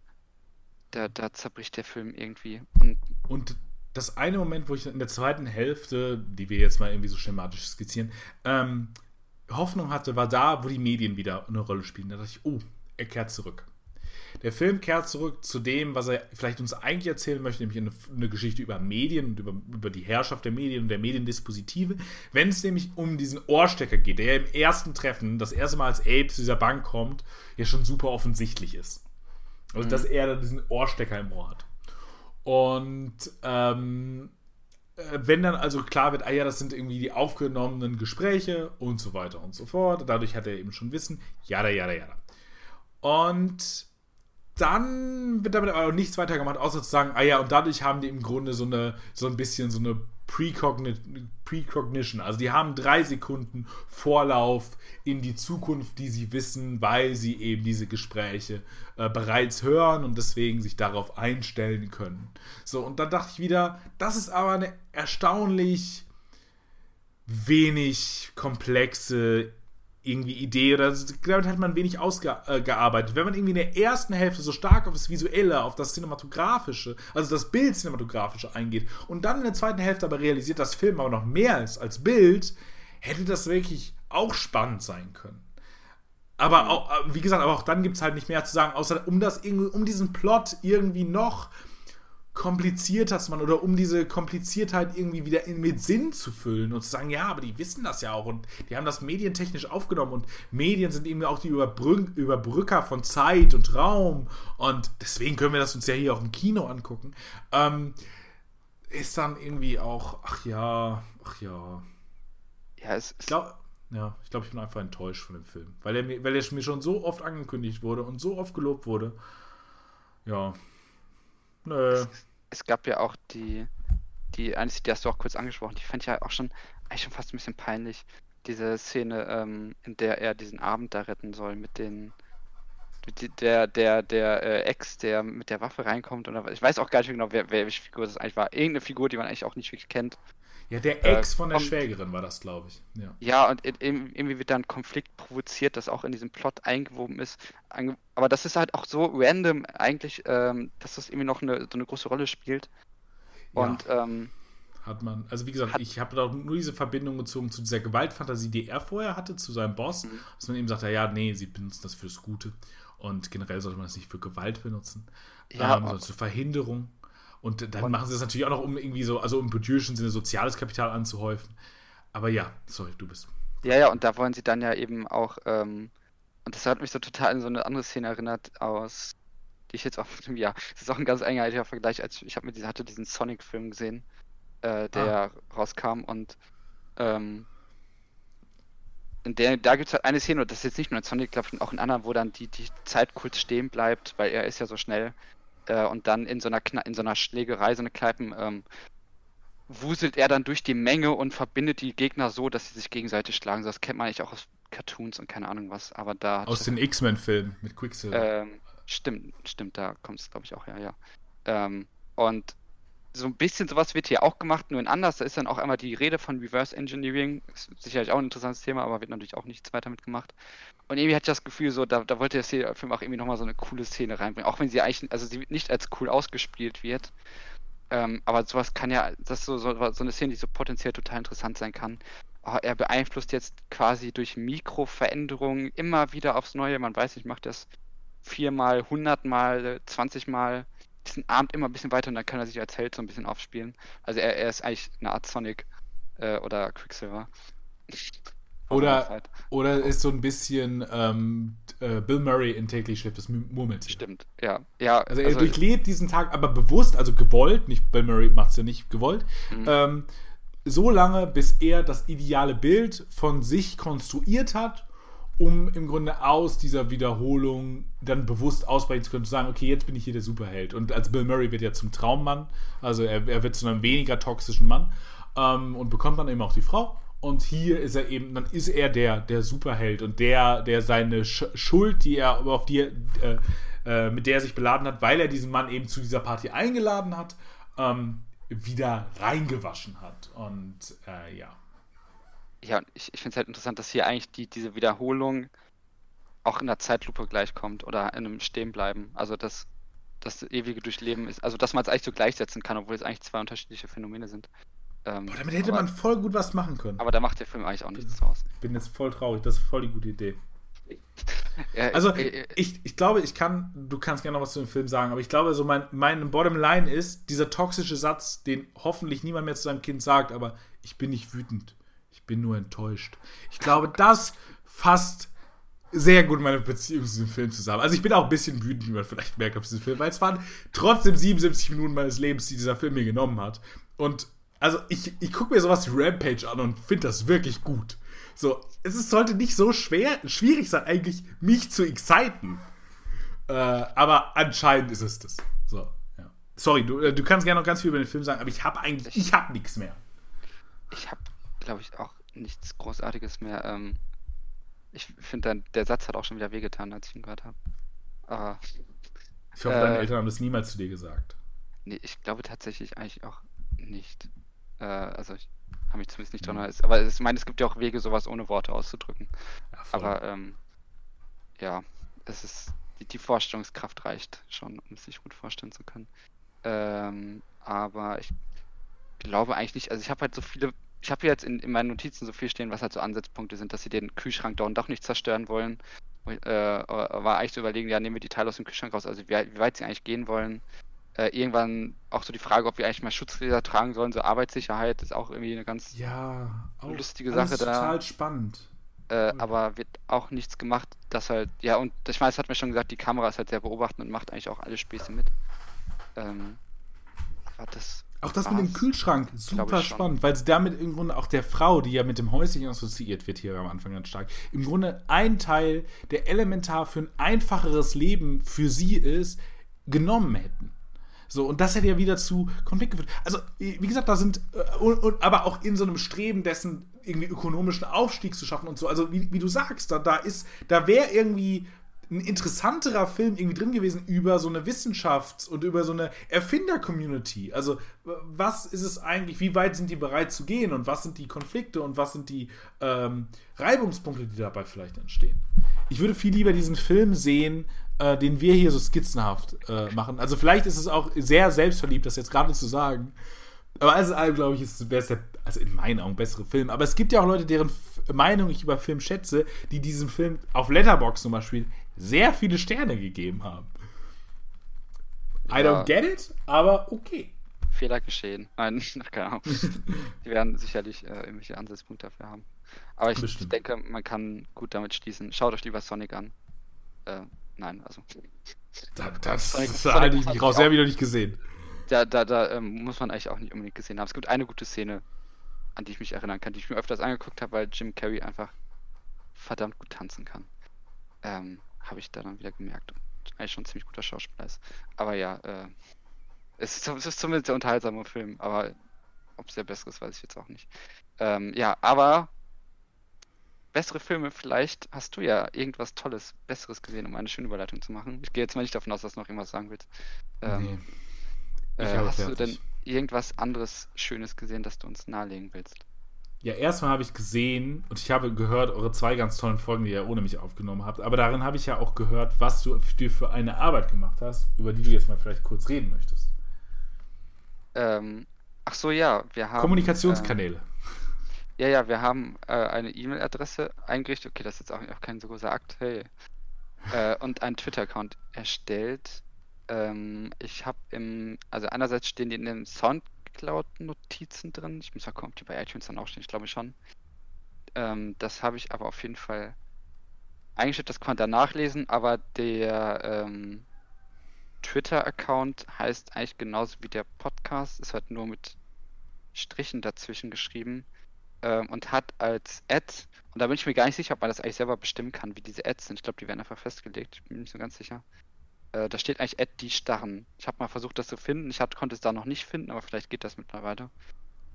da, da zerbricht der Film irgendwie. Und, und das eine Moment, wo ich in der zweiten Hälfte, die wir jetzt mal irgendwie so schematisch skizzieren, ähm, Hoffnung hatte, war da, wo die Medien wieder eine Rolle spielen. Da dachte ich, oh, er kehrt zurück. Der Film kehrt zurück zu dem, was er vielleicht uns eigentlich erzählen möchte, nämlich eine, eine Geschichte über Medien und über, über die Herrschaft der Medien und der Mediendispositive. Wenn es nämlich um diesen Ohrstecker geht, der im ersten Treffen, das erste Mal als Abe zu dieser Bank kommt, ja schon super offensichtlich ist. Also, mhm. dass er diesen Ohrstecker im Ohr hat. Und ähm, äh, wenn dann also klar wird, ah ja, das sind irgendwie die aufgenommenen Gespräche und so weiter und so fort. Dadurch hat er eben schon Wissen. Jada, jada, jada. Und dann wird damit aber auch nichts weiter gemacht, außer zu sagen, ah ja, und dadurch haben die im Grunde so eine, so ein bisschen so eine Precognition. Also die haben drei Sekunden Vorlauf in die Zukunft, die sie wissen, weil sie eben diese Gespräche äh, bereits hören und deswegen sich darauf einstellen können. So, und dann dachte ich wieder, das ist aber eine erstaunlich wenig komplexe irgendwie Idee oder damit hat man wenig ausgearbeitet. Wenn man irgendwie in der ersten Hälfte so stark auf das Visuelle, auf das Cinematografische, also das Bild Cinematografische eingeht und dann in der zweiten Hälfte aber realisiert, dass Film aber noch mehr ist als Bild, hätte das wirklich auch spannend sein können. Aber auch, äh, wie gesagt, aber auch dann gibt es halt nicht mehr zu sagen, außer um das um diesen Plot irgendwie noch komplizierter man oder um diese Kompliziertheit irgendwie wieder in, mit Sinn zu füllen und zu sagen, ja, aber die wissen das ja auch und die haben das medientechnisch aufgenommen und Medien sind eben auch die Überbrü Überbrücker von Zeit und Raum und deswegen können wir das uns ja hier auch im Kino angucken. Ähm, ist dann irgendwie auch, ach ja, ach ja. Ja, es ich glaube, ja, ich glaube, ich bin einfach enttäuscht von dem Film, weil er, mir, weil er mir schon so oft angekündigt wurde und so oft gelobt wurde. Ja, Nö. Es, es, gab ja auch die, die eine, die hast du auch kurz angesprochen, die fand ich ja auch schon, eigentlich schon fast ein bisschen peinlich. Diese Szene, ähm, in der er diesen Abend da retten soll mit den, der, der, der äh, Ex, der mit der Waffe reinkommt. Oder, ich weiß auch gar nicht genau, wer, welche Figur das eigentlich war. Irgendeine Figur, die man eigentlich auch nicht wirklich kennt. Ja, der äh, Ex äh, von der Schwägerin war das, glaube ich. Ja, ja und irgendwie wird dann Konflikt provoziert, das auch in diesem Plot eingewoben ist. Aber das ist halt auch so random eigentlich, ähm, dass das irgendwie noch eine, so eine große Rolle spielt. Und ja. ähm, hat man, also wie gesagt, hat, ich habe da nur diese Verbindung gezogen zu dieser Gewaltfantasie, die er vorher hatte, zu seinem Boss, mhm. dass man eben sagt, ja, nee, sie benutzen das fürs Gute und generell sollte man das nicht für Gewalt benutzen, ja, ähm, sondern zur Verhinderung. Und dann und machen sie das natürlich auch noch, um irgendwie so, also im budgetischen Sinne soziales Kapital anzuhäufen. Aber ja, sorry, du bist. Ja, ja, und da wollen sie dann ja eben auch, ähm, und das hat mich so total an so eine andere Szene erinnert aus, die ich jetzt auch, ja, das ist auch ein ganz einheitlicher Vergleich, als ich habe mir hatte diesen Sonic-Film gesehen, äh, der ah. rauskam und ähm, in der, da gibt es halt eine Szene, und das ist jetzt nicht nur in Sonic, glaube ich, auch in anderen, wo dann die, die Zeit kurz stehen bleibt, weil er ist ja so schnell äh, und dann in so einer Kna in so einer Schlägerei, so eine Kneipen, ähm, wuselt er dann durch die Menge und verbindet die Gegner so, dass sie sich gegenseitig schlagen. Das kennt man eigentlich auch aus Cartoons und keine Ahnung was, aber da. Aus den X-Men-Filmen mit Quicksilver. Ähm, stimmt, stimmt, da kommt es, glaube ich, auch her, ja. Ähm, und so ein bisschen sowas wird hier auch gemacht, nur in anders. Da ist dann auch einmal die Rede von Reverse Engineering. Ist sicherlich auch ein interessantes Thema, aber wird natürlich auch nichts weiter mitgemacht. Und irgendwie hatte ich das Gefühl, so, da, da wollte der Film auch irgendwie nochmal so eine coole Szene reinbringen. Auch wenn sie eigentlich, also sie nicht als cool ausgespielt wird. Ähm, aber sowas kann ja, das ist so, so, so eine Szene, die so potenziell total interessant sein kann. Oh, er beeinflusst jetzt quasi durch Mikroveränderungen immer wieder aufs Neue. Man weiß, ich mache das viermal, hundertmal, zwanzigmal diesen Abend immer ein bisschen weiter und dann kann er sich als Held so ein bisschen aufspielen. Also er, er ist eigentlich eine Art Sonic äh, oder Quicksilver. Oder, oder ist so ein bisschen ähm, äh, Bill Murray in täglich schläft das Murmeltier. Stimmt, ja. ja also er also durchlebt diesen Tag, aber bewusst, also gewollt, nicht Bill Murray macht es ja nicht gewollt, mhm. ähm, so lange, bis er das ideale Bild von sich konstruiert hat um im Grunde aus dieser Wiederholung dann bewusst ausbrechen zu können, zu sagen, okay, jetzt bin ich hier der Superheld. Und als Bill Murray wird er zum Traummann, also er, er wird zu einem weniger toxischen Mann ähm, und bekommt dann eben auch die Frau. Und hier ist er eben, dann ist er der, der Superheld und der, der seine Sch Schuld, die er auf die, äh, äh, mit der er sich beladen hat, weil er diesen Mann eben zu dieser Party eingeladen hat, ähm, wieder reingewaschen hat. Und äh, ja ja, ich, ich finde es halt interessant, dass hier eigentlich die, diese Wiederholung auch in der Zeitlupe gleichkommt oder in einem Stehenbleiben. Also dass das ewige Durchleben ist, also dass man es eigentlich so gleichsetzen kann, obwohl es eigentlich zwei unterschiedliche Phänomene sind. Ähm, Boah, damit hätte aber, man voll gut was machen können. Aber da macht der Film eigentlich auch nichts draus. Ich bin jetzt voll traurig, das ist voll die gute Idee. Ja, also, äh, äh, ich, ich glaube, ich kann, du kannst gerne noch was zu dem Film sagen, aber ich glaube, so mein, mein Bottomline ist dieser toxische Satz, den hoffentlich niemand mehr zu seinem Kind sagt, aber ich bin nicht wütend bin nur enttäuscht. Ich glaube, das fasst sehr gut meine Beziehung zu diesem Film zusammen. Also ich bin auch ein bisschen wütend, wie man vielleicht merkt auf diesen Film, weil es waren trotzdem 77 Minuten meines Lebens, die dieser Film mir genommen hat. Und also ich, ich gucke mir sowas wie Rampage an und finde das wirklich gut. So, es ist, sollte nicht so schwer, schwierig sein, eigentlich mich zu exciten. Äh, aber anscheinend ist es das. So, ja. Sorry, du, äh, du kannst gerne noch ganz viel über den Film sagen, aber ich habe eigentlich, ich habe nichts mehr. Ich habe, glaube ich, auch nichts Großartiges mehr. Ähm, ich finde, der Satz hat auch schon wieder wehgetan, als ich ihn gehört habe. Aber, ich hoffe, äh, deine Eltern haben das niemals zu dir gesagt. Nee, ich glaube tatsächlich eigentlich auch nicht. Äh, also ich habe mich zumindest nicht dran erinnert. Aber ich meine, es gibt ja auch Wege, sowas ohne Worte auszudrücken. Ja. Aber ähm, ja, es ist die, die Vorstellungskraft reicht schon, um es sich gut vorstellen zu können. Ähm, aber ich glaube eigentlich nicht. Also ich habe halt so viele. Ich habe jetzt in, in meinen Notizen so viel stehen, was halt so Ansatzpunkte sind, dass sie den Kühlschrank da und doch nicht zerstören wollen. Und, äh, war eigentlich zu überlegen, ja, nehmen wir die Teile aus dem Kühlschrank raus, also wie, wie weit sie eigentlich gehen wollen. Äh, irgendwann auch so die Frage, ob wir eigentlich mal Schutzgläser tragen sollen, so Arbeitssicherheit ist auch irgendwie eine ganz Ja, auch lustige Sache da. total spannend. Äh, aber wird auch nichts gemacht, das halt, ja, und ich meine, es hat mir schon gesagt, die Kamera ist halt sehr beobachtend und macht eigentlich auch alle Späße mit. Ähm, das Auch das mit dem. Kühlschrank, super spannend, weil sie damit im Grunde auch der Frau, die ja mit dem Häuslichen assoziiert wird hier am Anfang ganz stark, im Grunde ein Teil, der elementar für ein einfacheres Leben für sie ist, genommen hätten. So, und das hätte ja wieder zu Konflikt geführt. Also, wie gesagt, da sind, äh, und, und, aber auch in so einem Streben dessen irgendwie ökonomischen Aufstieg zu schaffen und so. Also, wie, wie du sagst, da, da ist, da wäre irgendwie ein interessanterer Film irgendwie drin gewesen über so eine Wissenschafts- und über so eine Erfinder-Community. Also, was ist es eigentlich, wie weit sind die bereit zu gehen und was sind die Konflikte und was sind die ähm, Reibungspunkte, die dabei vielleicht entstehen? Ich würde viel lieber diesen Film sehen, äh, den wir hier so skizzenhaft äh, machen. Also, vielleicht ist es auch sehr selbstverliebt, das jetzt gerade zu sagen. Aber alles in allem, glaube ich, wäre es der, also in meinen Augen, bessere Film. Aber es gibt ja auch Leute, deren Meinung ich über Film schätze, die diesem Film auf Letterbox zum Beispiel sehr viele Sterne gegeben haben. I Ja. don't get it, aber okay. Fehler geschehen. Nein, keine Ahnung. Die werden sicherlich äh, irgendwelche Ansatzpunkte dafür haben. Aber ich, Bestimmt. denke, man kann gut damit schließen. Schaut euch lieber Sonic an. Äh, nein, also. Da, das Sonic- das Sonic halte ich fand mich ich raus. Sehr wieder nicht gesehen. Da, da, da ähm, muss man eigentlich auch nicht unbedingt gesehen haben. Es gibt eine gute Szene, an die ich mich erinnern kann, die ich mir öfters angeguckt habe, weil Jim Carrey einfach verdammt gut tanzen kann. Ähm, habe ich da dann wieder gemerkt. Und eigentlich schon ein ziemlich guter Schauspieler ist. Aber ja, äh, es, ist, es ist zumindest ein unterhaltsamer Film, aber ob es der bessere ist, weiß ich jetzt auch nicht. Ähm, ja, aber bessere Filme, vielleicht hast du ja irgendwas Tolles, Besseres gesehen, um eine schöne Überleitung zu machen. Ich gehe jetzt mal nicht davon aus, dass du noch irgendwas sagen willst. Ähm, nee. Äh, hast du fertig. denn irgendwas anderes Schönes gesehen, das du uns nahelegen willst? Ja, erstmal habe ich gesehen und ich habe gehört, eure zwei ganz tollen Folgen, die ihr ohne mich aufgenommen habt. Aber darin habe ich ja auch gehört, was du dir für eine Arbeit gemacht hast, über die du jetzt mal vielleicht kurz reden möchtest. Ähm, ach so, ja, wir haben. Kommunikationskanäle. Äh, ja, ja, wir haben äh, eine E-Mail-Adresse eingerichtet. Okay, das ist jetzt auch, auch kein so großer Akt. Hey. Äh, und einen Twitter-Account erstellt. Ähm, ich habe im. Also, einerseits stehen die in den Soundcloud-Notizen drin. Ich muss mal gucken, ob die bei iTunes dann auch stehen. Ich glaube schon. Ähm, das habe ich aber auf jeden Fall eingestellt. Das kann man da nachlesen, aber der. Ähm, Twitter-Account heißt eigentlich genauso wie der Podcast, ist halt nur mit Strichen dazwischen geschrieben ähm, und hat als Ad, und da bin ich mir gar nicht sicher, ob man das eigentlich selber bestimmen kann, wie diese Ads sind. Ich glaube, die werden einfach festgelegt. Ich bin mir nicht so ganz sicher. Äh, da steht eigentlich Ad die Starren. Ich habe mal versucht, das zu finden. Ich hab, konnte es da noch nicht finden, aber vielleicht geht das mittlerweile.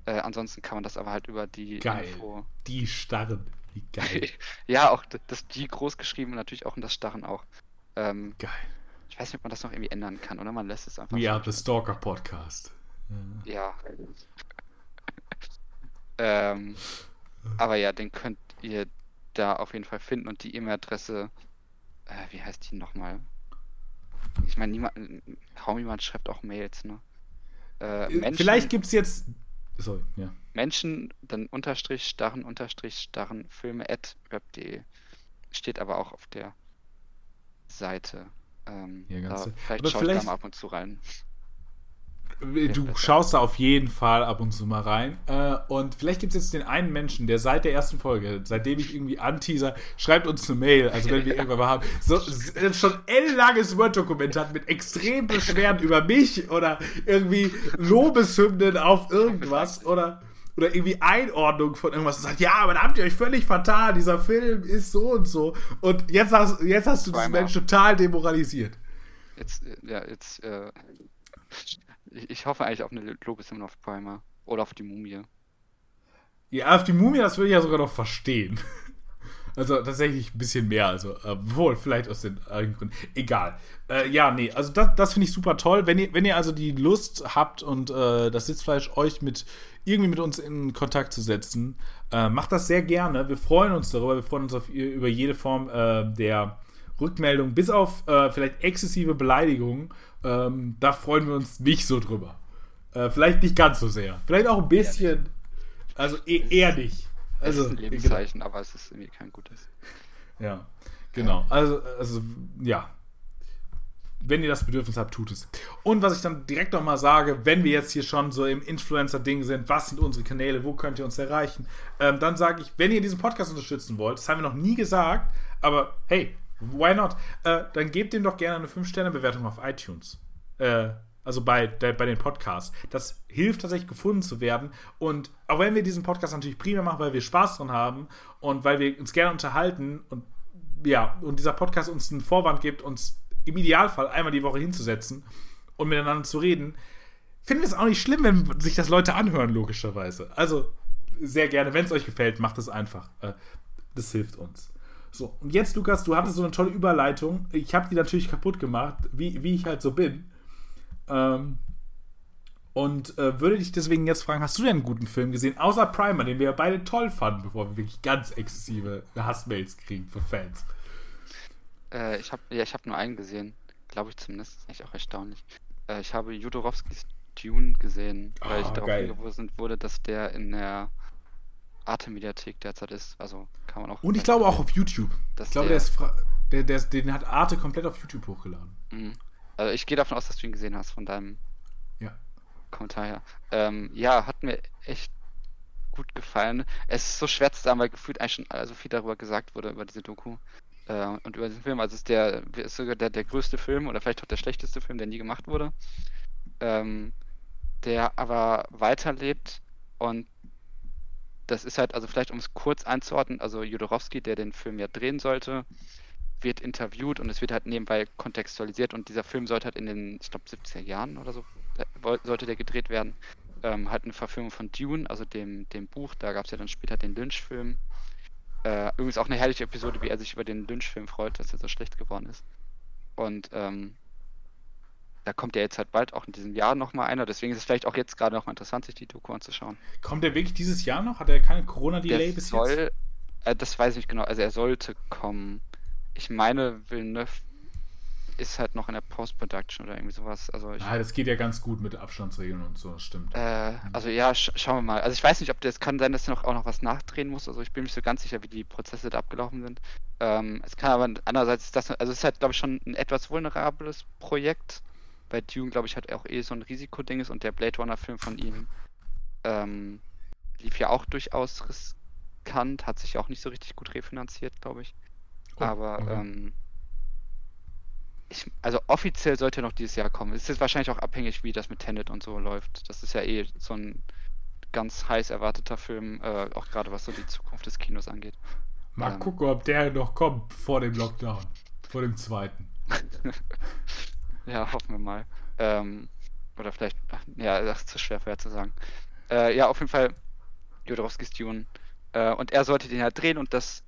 Äh, ansonsten kann man das aber halt über die Geil. Info. Die Starren. Wie geil. ja, auch das die groß geschrieben und natürlich auch in das Starren auch. Ähm, geil. ich weiß nicht, ob man das noch irgendwie ändern kann, oder? Man lässt es einfach. We are the Stalker Podcast. Ja. Ja. ähm, aber ja, den könnt ihr da auf jeden Fall finden und die E-Mail-Adresse, äh, wie heißt die nochmal? Ich meine, niemand, kaum jemand schreibt auch Mails, ne? Äh, Menschen, Vielleicht gibt es jetzt. Sorry, ja. Menschen, dann Unterstrich, Starren, Unterstrich, Starren, Filme at web.de. Steht aber auch auf der Seite. Ähm, Ja, ganz da, vielleicht schaue ich da mal ab und zu rein. Du schaust da auf jeden Fall ab und zu mal rein. Äh, und vielleicht gibt es jetzt den einen Menschen, der seit der ersten Folge, seitdem ich irgendwie anteaser, schreibt uns eine Mail, also wenn wir irgendwann mal haben, so, schon ellenlanges Word-Dokument hat mit extremen Beschwerden über mich oder irgendwie Lobeshymnen auf irgendwas oder oder irgendwie Einordnung von irgendwas und sagt, ja, aber da habt ihr euch völlig fatal, dieser Film ist so und so. Und jetzt hast, jetzt hast du diesen Menschen total demoralisiert. Jetzt, äh, ja, jetzt, äh, ich, ich, hoffe eigentlich auf eine Lobeshymne auf Primer. Oder auf die Mumie. Ja, auf die Mumie, das würde ich ja sogar noch verstehen. Also tatsächlich ein bisschen mehr, also äh, wohl, vielleicht aus den eigenen Gründen. Egal. Äh, ja, nee, also das, das finde ich super toll. Wenn ihr, wenn ihr also die Lust habt und äh, das Sitzfleisch euch mit irgendwie mit uns in Kontakt zu setzen, äh, macht das sehr gerne. Wir freuen uns darüber. Wir freuen uns auf, über jede Form äh, der Rückmeldung, bis auf äh, vielleicht exzessive Beleidigungen. Ähm, da freuen wir uns nicht so drüber. vielleicht nicht ganz so sehr. Vielleicht auch ein bisschen. Also e eher nicht. Also, es ist ein Lebenszeichen, genau. aber es ist irgendwie kein gutes. Ja, genau. Also, also, ja. Wenn ihr das Bedürfnis habt, tut es. Und was ich dann direkt nochmal sage, wenn wir jetzt hier schon so im Influencer-Ding sind, was sind unsere Kanäle, wo könnt ihr uns erreichen, ähm, dann sage ich, wenn ihr diesen Podcast unterstützen wollt, das haben wir noch nie gesagt, aber hey, why not? Äh, dann gebt dem doch gerne eine 5-Sterne-Bewertung auf iTunes. Äh, also bei, der, bei den Podcasts. Das hilft tatsächlich gefunden zu werden. Und auch wenn wir diesen Podcast natürlich prima machen, weil wir Spaß dran haben und weil wir uns gerne unterhalten und ja, und dieser Podcast uns einen Vorwand gibt, uns im Idealfall einmal die Woche hinzusetzen und miteinander zu reden, finden wir es auch nicht schlimm, wenn sich das Leute anhören, logischerweise. Also sehr gerne, wenn es euch gefällt, macht es einfach. Äh, das hilft uns. So, und jetzt, Lukas, du hattest so eine tolle Überleitung. Ich habe die natürlich kaputt gemacht, wie, wie ich halt so bin. Ähm, und äh, würde dich deswegen jetzt fragen, hast du denn einen guten Film gesehen, außer Primer, den wir ja beide toll fanden, bevor wir wirklich ganz exzessive Hassmails kriegen für Fans? Äh, ich habe ja, ich hab nur einen gesehen, glaube ich zumindest, das ist echt auch erstaunlich. Äh, ich habe Jodorowskis Dune gesehen, weil oh, ich darauf hingewiesen wurde, dass der in der Arte-Mediathek derzeit ist. Also kann man auch. Und ich glaube auch auf YouTube. Ich glaube, der, der, der, der, den hat Arte komplett auf YouTube hochgeladen. Mhm. Also ich gehe davon aus, dass du ihn gesehen hast von deinem ja. Kommentar her. Ähm, ja, hat mir echt gut gefallen. Es ist so schwer zu sagen, weil gefühlt eigentlich schon so viel darüber gesagt wurde, über diese Doku äh, und über diesen Film. Also es ist der ist sogar der, der größte Film oder vielleicht auch der schlechteste Film, der nie gemacht wurde. Ähm, der aber weiterlebt und das ist halt, also vielleicht um es kurz einzuordnen, also Jodorowski, der den Film ja drehen sollte, wird interviewt und es wird halt nebenbei kontextualisiert und dieser Film sollte halt in den, ich glaube, 70er Jahren oder so, sollte der gedreht werden. Ähm, halt eine Verfilmung von Dune, also dem, dem Buch, da gab es ja dann später den Lynch-Film. Äh, übrigens auch eine herrliche Episode, wie er sich über den Lynch-Film freut, dass er so schlecht geworden ist. Und ähm, da kommt ja jetzt halt bald auch in diesem Jahr nochmal einer, deswegen ist es vielleicht auch jetzt gerade nochmal interessant, sich die Doku anzuschauen. Kommt der wirklich dieses Jahr noch? Hat er keine Corona-Delay bis soll, jetzt? Äh, das weiß ich nicht genau, also er sollte kommen ich meine, Villeneuve ist halt noch in der Post-Production oder irgendwie sowas. Also ich, ah, das geht ja ganz gut mit Abstandsregeln und so, das stimmt. Äh, also ja, sch schauen wir mal. Also ich weiß nicht, ob das kann sein, dass er noch, auch noch was nachdrehen muss. Also ich bin nicht so ganz sicher, wie die Prozesse da abgelaufen sind. Ähm, es kann aber andererseits das, also es ist halt, glaube ich, schon ein etwas vulnerables Projekt. Bei Dune, glaube ich, halt auch eh so ein Risikoding ist und der Blade Runner-Film von ihm ähm, lief ja auch durchaus riskant, hat sich auch nicht so richtig gut refinanziert, glaube ich. Aber okay. ähm, ich, also offiziell sollte er noch dieses Jahr kommen. Es ist wahrscheinlich auch abhängig, wie das mit Tenet und so läuft. Das ist ja eh so ein ganz heiß erwarteter Film, äh, auch gerade was so die Zukunft des Kinos angeht. Mal ähm, gucken, ob der noch kommt vor dem Lockdown. vor dem zweiten. ja, hoffen wir mal. Ähm, oder vielleicht, ach, ja, das ist zu schwer vorher zu sagen. Äh, ja, auf jeden Fall Jodorowskis Dune. Äh, und er sollte den halt drehen und das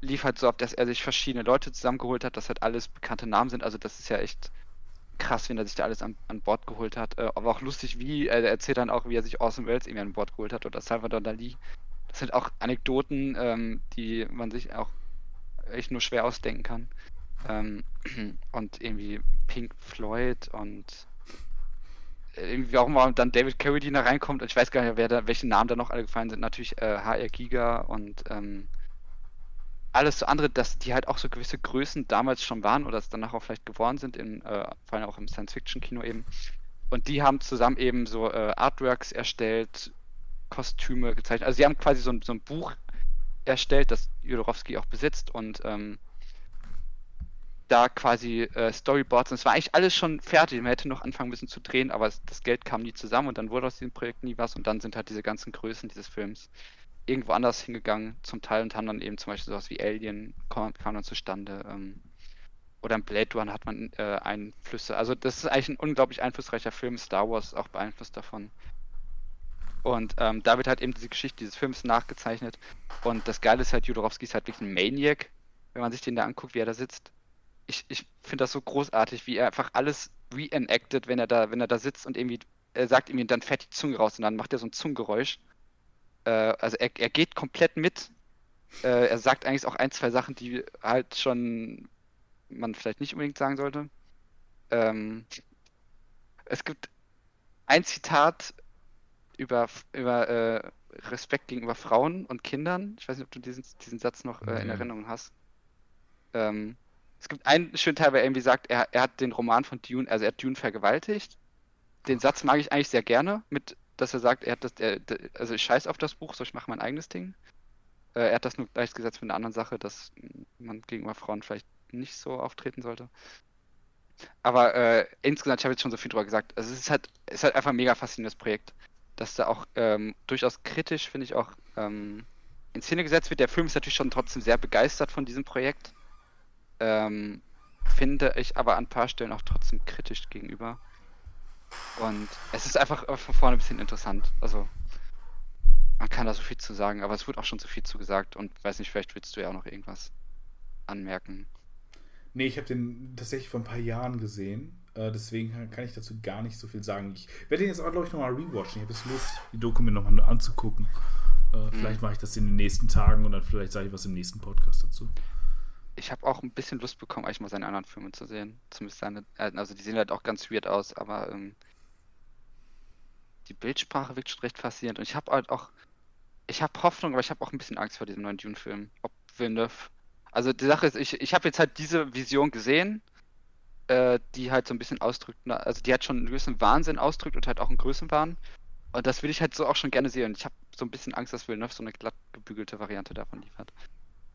lief halt so ab, dass er sich verschiedene Leute zusammengeholt hat, dass halt alles bekannte Namen sind. Also das ist ja echt krass, wenn er sich da alles an, an Bord geholt hat. Äh, aber auch lustig, wie, äh, er erzählt dann auch, wie er sich Awesome Wells irgendwie an Bord geholt hat oder Salvador Dali. Das sind auch Anekdoten, ähm, die man sich auch echt nur schwer ausdenken kann. Ähm, und irgendwie Pink Floyd und irgendwie warum dann David Carradine da reinkommt. Und ich weiß gar nicht, wer da, welche Namen da noch alle gefallen sind. Natürlich äh, HR Giga und ähm, alles so andere, dass die halt auch so gewisse Größen damals schon waren oder es danach auch vielleicht geworden sind, in, äh, vor allem auch im Science-Fiction-Kino eben. Und die haben zusammen eben so äh, Artworks erstellt, Kostüme gezeichnet. Also sie haben quasi so ein, so ein Buch erstellt, das Jodorowski auch besitzt und ähm, da quasi äh, Storyboards. Und es war eigentlich alles schon fertig. Man hätte noch anfangen müssen zu drehen, aber es, das Geld kam nie zusammen und dann wurde aus diesem Projekt nie was. Und dann sind halt diese ganzen Größen dieses Films irgendwo anders hingegangen zum Teil und haben dann eben zum Beispiel sowas wie Alien kam, kam dann zustande. Ähm, oder im Blade Runner hat man äh, Einflüsse. Also das ist eigentlich ein unglaublich einflussreicher Film. Star Wars ist auch beeinflusst davon. Und ähm, da wird halt eben diese Geschichte dieses Films nachgezeichnet. Und das Geile ist halt, Jodorowski ist halt wirklich ein Maniac, wenn man sich den da anguckt, wie er da sitzt. Ich, ich finde das so großartig, wie er einfach alles reenactet, wenn er da, wenn er da sitzt und irgendwie, er sagt ihm dann fährt die Zunge raus und dann macht er so ein Zungengeräusch. Äh, also er, er geht komplett mit. Äh, er sagt eigentlich auch ein, zwei Sachen, die halt schon man vielleicht nicht unbedingt sagen sollte. Ähm, es gibt ein Zitat über, über äh, Respekt gegenüber Frauen und Kindern. Ich weiß nicht, ob du diesen, diesen Satz noch äh, in Erinnerung hast. Ähm, es gibt einen schönen Teil, wo er irgendwie sagt, er, er hat den Roman von Dune, also er hat Dune vergewaltigt. Den Satz mag ich eigentlich sehr gerne, mit, dass er sagt, er hat das, er, also ich scheiß auf das Buch, so ich mache mein eigenes Ding. Äh, er hat das nur gleichgesetzt mit einer anderen Sache, dass man gegenüber Frauen vielleicht nicht so auftreten sollte. Aber äh, insgesamt, ich habe jetzt schon so viel drüber gesagt. Also es ist halt, es ist halt einfach ein mega faszinierendes Projekt, dass da auch ähm, durchaus kritisch, finde ich, auch ähm, in Szene gesetzt wird. Der Film ist natürlich schon trotzdem sehr begeistert von diesem Projekt. Ähm, finde ich aber an ein paar Stellen auch trotzdem kritisch gegenüber. Und es ist einfach von vorne ein bisschen interessant. Also, man kann da so viel zu sagen, aber es wird auch schon so viel zu gesagt und weiß nicht, vielleicht willst du ja auch noch irgendwas anmerken. Nee, ich habe den tatsächlich vor ein paar Jahren gesehen. Äh, deswegen kann ich dazu gar nicht so viel sagen. Ich werde den jetzt auch, glaube ich, nochmal rewatchen. Ich habe jetzt Lust, die Doku mir nochmal anzugucken. Äh, mhm. Vielleicht mache ich das in den nächsten Tagen und dann vielleicht sage ich was im nächsten Podcast dazu. Ich habe auch ein bisschen Lust bekommen, eigentlich mal seine anderen Filme zu sehen. Zumindest seine, äh, also die sehen halt auch ganz weird aus, aber ähm, die Bildsprache wirkt schon recht faszinierend. Und ich habe halt auch, ich habe Hoffnung, aber ich habe auch ein bisschen Angst vor diesem neuen Dune-Film. Ob Villeneuve also die Sache ist, ich, ich habe jetzt halt diese Vision gesehen, äh, die halt so ein bisschen ausdrückt, also die hat schon einen gewissen Wahnsinn ausdrückt und halt auch einen Größenwahn. Und das will ich halt so auch schon gerne sehen. Ich habe so ein bisschen Angst, dass Villeneuve so eine glatt gebügelte Variante davon liefert.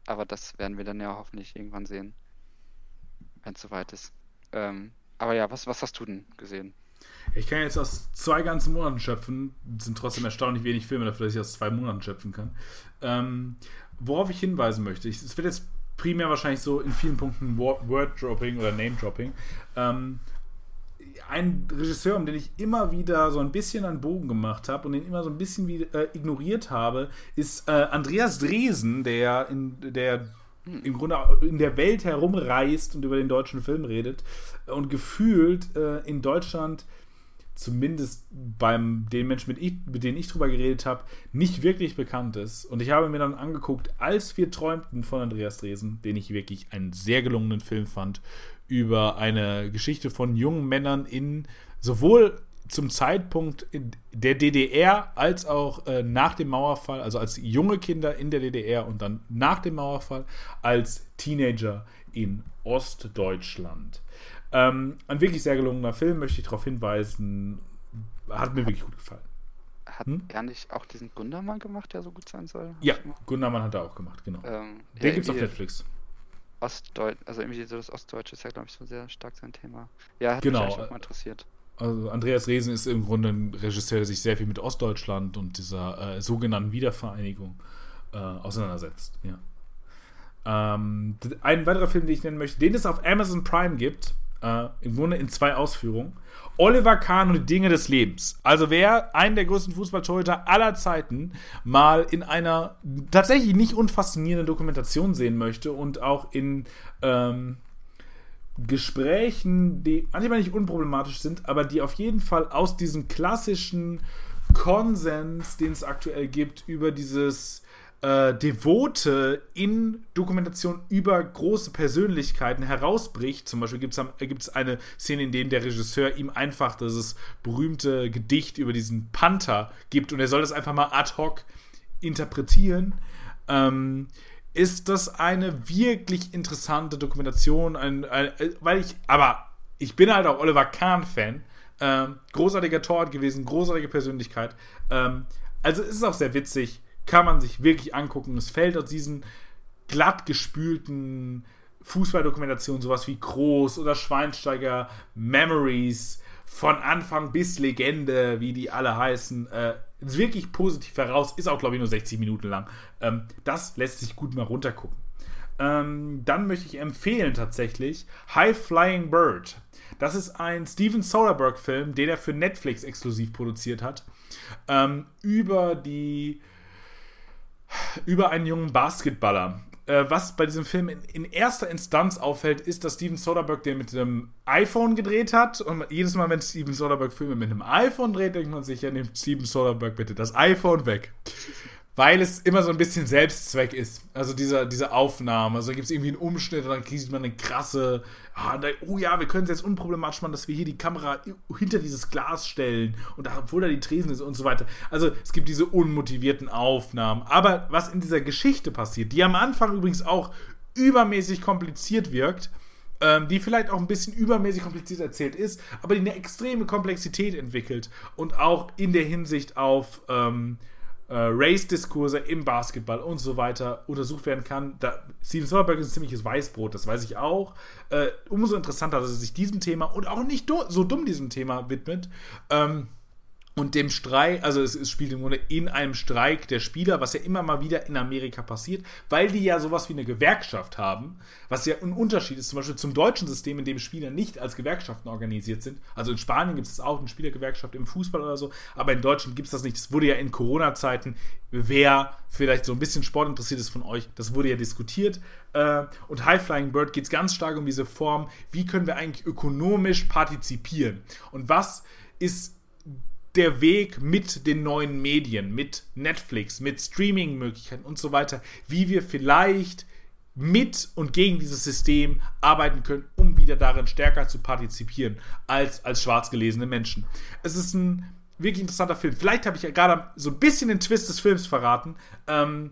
Aber das werden wir dann ja hoffentlich irgendwann sehen, wenn es soweit ist. Ähm, aber ja, was, was hast du denn gesehen? Ich kann jetzt aus zwei ganzen Monaten schöpfen. Es sind trotzdem erstaunlich wenig Filme dafür, dass ich aus zwei Monaten schöpfen kann. Ähm, worauf ich hinweisen möchte, es wird jetzt primär wahrscheinlich so in vielen Punkten Word-Dropping oder Name-Dropping. Ähm, ein Regisseur, um den ich immer wieder so ein bisschen einen Bogen gemacht habe und den immer so ein bisschen wie, äh, ignoriert habe, ist äh, Andreas Dresen, der in der im Grunde in der Welt herumreist und über den deutschen Film redet und gefühlt äh, in Deutschland zumindest beim den Menschen, mit, ich, mit denen ich drüber geredet habe, nicht wirklich bekannt ist. Und ich habe mir dann angeguckt, als wir träumten von Andreas Dresen, den ich wirklich einen sehr gelungenen Film fand, über eine Geschichte von jungen Männern in sowohl zum Zeitpunkt der DDR als auch äh, nach dem Mauerfall, also als junge Kinder in der DDR und dann nach dem Mauerfall als Teenager in Ostdeutschland. Ähm, ein wirklich sehr gelungener Film, möchte ich darauf hinweisen. Hat mir wirklich gut gefallen. Hat hm? er nicht auch diesen Gundermann gemacht, der so gut sein soll? Ja, Gundermann hat er auch gemacht, genau. Ähm, Den ja, es auf Netflix. Ostdeutsch, also irgendwie so das Ostdeutsche ist ja, glaube ich, so sehr stark sein Thema. Ja, hat genau. mich auch mal interessiert. Also Andreas Resen ist im Grunde ein Regisseur, der sich sehr viel mit Ostdeutschland und dieser äh, sogenannten Wiedervereinigung äh, auseinandersetzt. Ja. Ähm, ein weiterer Film, den ich nennen möchte, den es auf Amazon Prime gibt, äh, im Grunde in zwei Ausführungen. Oliver Kahn und die Dinge des Lebens. Also wer einen der größten Fußballtorhüter aller Zeiten mal in einer tatsächlich nicht unfaszinierenden Dokumentation sehen möchte und auch in ähm, Gesprächen, die manchmal nicht unproblematisch sind, aber die auf jeden Fall aus diesem klassischen Konsens, den es aktuell gibt, über dieses äh, Devote in Dokumentation über große Persönlichkeiten herausbricht. Zum Beispiel gibt es eine Szene, in der der Regisseur ihm einfach dieses berühmte Gedicht über diesen Panther gibt und er soll das einfach mal ad hoc interpretieren. Ähm, ist das eine wirklich interessante Dokumentation, ein, ein, weil ich, aber ich bin halt auch Oliver Kahn-Fan Ähm, großartiger Torwart gewesen, großartige Persönlichkeit. Ähm, also es ist auch sehr witzig, kann man sich wirklich angucken. Es fällt aus diesen glatt gespülten Fußballdokumentationen, sowas wie Groß oder Schweinsteiger, Memories, von Anfang bis Legende, wie die alle heißen, äh, wirklich positiv heraus. Ist auch, glaube ich, nur 60 Minuten lang. Ähm, das lässt sich gut mal runtergucken. Ähm, dann möchte ich empfehlen tatsächlich High Flying Bird. Das ist ein Steven Soderbergh-Film, den er für Netflix exklusiv produziert hat. Ähm, über die über einen jungen Basketballer äh, was bei diesem Film in, in, erster Instanz auffällt, ist, dass Steven Soderbergh den mit einem iPhone gedreht hat. Und jedes Mal, wenn Steven Soderbergh Filme mit einem iPhone dreht, denkt man sich, ja, nimmt Steven Soderbergh bitte das iPhone weg weil es immer so ein bisschen Selbstzweck ist. Also dieser, diese Aufnahme. Also da gibt es irgendwie einen Umschnitt und dann sieht man eine krasse, ah, da, oh ja, wir können es jetzt unproblematisch machen, dass wir hier die Kamera hinter dieses Glas stellen und da, obwohl da die Tresen ist und so weiter. Also es gibt diese unmotivierten Aufnahmen. Aber was in dieser Geschichte passiert, die am Anfang übrigens auch übermäßig kompliziert wirkt, ähm, die vielleicht auch ein bisschen übermäßig kompliziert erzählt ist, aber die eine extreme Komplexität entwickelt und auch in der Hinsicht auf ähm, äh, Race-Diskurse im Basketball und so weiter untersucht werden kann. Da, Steven Soderbergh ist ein ziemliches Weißbrot, das weiß ich auch. Äh, umso interessanter, dass er sich diesem Thema und auch nicht so dumm diesem Thema widmet. Ähm, und dem Streik, also es, es, spielt im Grunde in einem Streik der Spieler, was ja immer mal wieder in Amerika passiert, weil die ja sowas wie eine Gewerkschaft haben, was ja ein Unterschied ist zum Beispiel zum deutschen System, in dem Spieler nicht als Gewerkschaften organisiert sind. Also in Spanien gibt es auch eine Spielergewerkschaft im Fußball oder so, aber in Deutschland gibt es das nicht. Das wurde ja in Corona-Zeiten, wer vielleicht so ein bisschen Sport interessiert ist von euch, das wurde ja diskutiert. Äh, und High Flying Bird geht es ganz stark um diese Form, wie können wir eigentlich ökonomisch partizipieren und was ist der Weg mit den neuen Medien, mit Netflix, mit Streaming-Möglichkeiten und so weiter, wie wir vielleicht mit und gegen dieses System arbeiten können, um wieder darin stärker zu partizipieren als als schwarz gelesene Menschen. Es ist ein wirklich interessanter Film. Vielleicht habe ich ja gerade so ein bisschen den Twist des Films verraten. Ähm,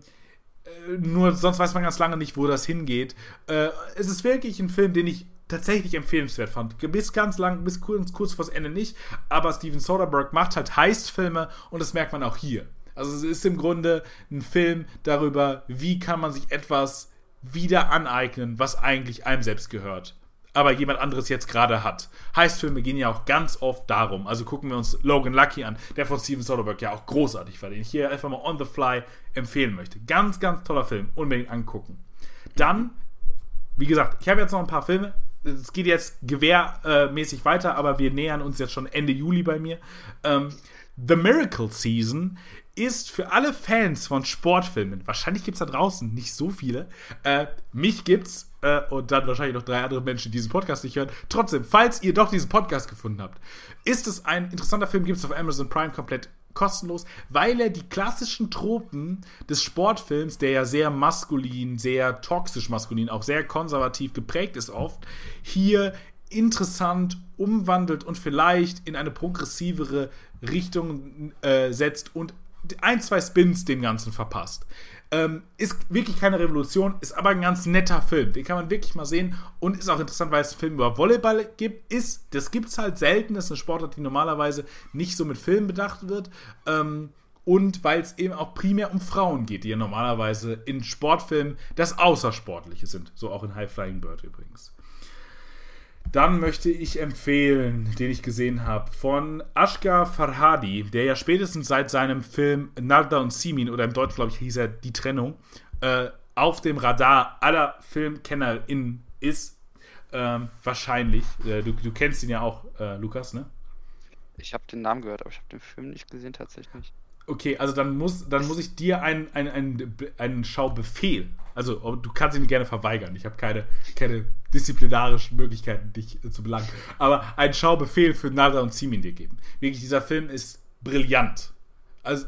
äh, nur sonst weiß man ganz lange nicht, wo das hingeht. Äh, es ist wirklich ein Film, den ich tatsächlich empfehlenswert fand. Bis ganz lang, bis kurz, kurz vors Ende nicht, aber Steven Soderbergh macht halt Heist-Filme und das merkt man auch hier. Also es ist im Grunde ein Film darüber, wie kann man sich etwas wieder aneignen, was eigentlich einem selbst gehört. Aber jemand anderes jetzt gerade hat. Heist-Filme gehen ja auch ganz oft darum. Also gucken wir uns Logan Lucky an, der von Steven Soderbergh ja auch großartig war, den ich hier einfach mal on the fly empfehlen möchte. Ganz, ganz toller Film. Unbedingt angucken. Dann, wie gesagt, ich habe jetzt noch ein paar Filme es geht jetzt gewehrmäßig weiter, aber wir nähern uns jetzt schon Ende Juli bei mir. Ähm, The Miracle Season ist für alle Fans von Sportfilmen, wahrscheinlich gibt es da draußen nicht so viele, äh, mich gibt's äh, und dann wahrscheinlich noch drei andere Menschen, die diesen Podcast nicht hören. Trotzdem, falls ihr doch diesen Podcast gefunden habt, ist es ein interessanter Film, gibt es auf Amazon Prime komplett kostenlos, weil er die klassischen Tropen des Sportfilms, der ja sehr maskulin, sehr toxisch maskulin, auch sehr konservativ geprägt ist oft, hier interessant umwandelt und vielleicht in eine progressivere Richtung äh, setzt und ein, zwei Spins dem Ganzen verpasst. Ähm, ist wirklich keine Revolution, ist aber ein ganz netter Film. Den kann man wirklich mal sehen und ist auch interessant, weil es einen Film über Volleyball gibt. Ist, das gibt es halt selten. Das ist eine Sportart, die normalerweise nicht so mit Filmen bedacht wird. Ähm, und weil es eben auch primär um Frauen geht, die ja normalerweise in Sportfilmen das Außersportliche sind. So auch in High Flying Bird übrigens. Dann möchte ich empfehlen, den ich gesehen habe, von Ashgar Farhadi, der ja spätestens seit seinem Film Narda und Simin, oder im Deutschen, glaube ich, hieß er Die Trennung, äh, auf dem Radar aller FilmkennerInnen ist. Ähm, wahrscheinlich. Äh, du, du, kennst ihn ja auch, äh, Lukas, ne? Ich habe den Namen gehört, aber ich habe den Film nicht gesehen tatsächlich. Okay, also dann muss, dann muss ich dir einen, einen, einen, einen Schaubefehl, also du kannst ihn gerne verweigern, ich habe keine, keine disziplinarischen Möglichkeiten, dich zu belangen, aber einen Schaubefehl für Nada und Simin dir geben. Wirklich, dieser Film ist brillant. Also,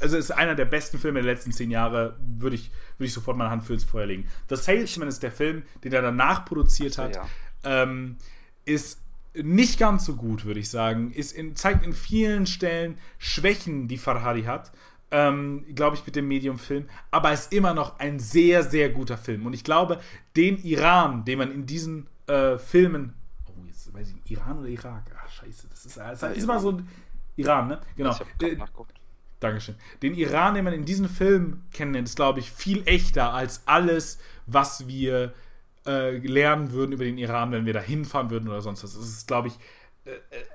also ist einer der besten Filme der letzten zehn Jahre, würde ich, würde ich sofort meine Hand für ins Feuer legen. The Salesman ist der Film, den er danach produziert hat, ja. ähm, ist nicht ganz so gut, würde ich sagen. Ist in, zeigt in vielen Stellen Schwächen, die Farhadi hat. Ähm, glaube ich, mit dem Medium-Film. Aber ist immer noch ein sehr, sehr guter Film. Und ich glaube, den Iran, den man in diesen äh, Filmen. Oh, jetzt weiß ich, Iran oder Irak? Ach, scheiße, das ist, das ist immer so ein Iran, ne? Genau. Ich hab äh, nachguckt. Dankeschön. Den Iran, den man in diesem Film kennenlernt, ist, glaube ich, viel echter als alles, was wir äh, lernen würden über den Iran, wenn wir da hinfahren würden oder sonst was. Es ist, glaube ich, äh,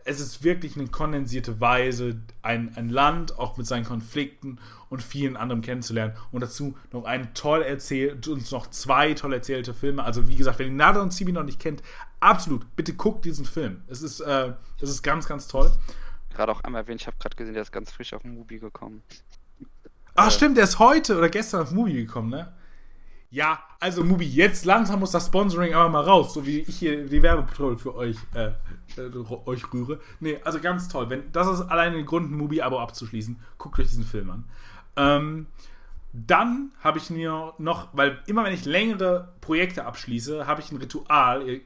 es ist wirklich eine kondensierte Weise, ein, ein Land auch mit seinen Konflikten und vielen anderen kennenzulernen. Und dazu noch ein toll erzählt, uns noch zwei toll erzählte Filme. Also, wie gesagt, wenn ihr Nada und Sibi noch nicht kennt, absolut, bitte guckt diesen Film. Es ist, äh, es ist ganz, ganz toll gerade auch einmal erwähnt, ich habe gerade gesehen, der ist ganz frisch auf Mubi gekommen. Ach, äh, stimmt, der ist heute oder gestern auf Mubi gekommen, ne? Ja, also Mubi, jetzt langsam muss das Sponsoring aber mal raus, so wie ich hier die Werbepatrol für euch, äh, äh, euch rühre. Nee, also ganz toll. Wenn, das ist allein ein Grund, ein Mubi-Abo abzuschließen. Guckt euch diesen Film an. Ähm, dann habe ich mir noch, weil immer wenn ich längere Projekte abschließe, habe ich ein Ritual. Ihr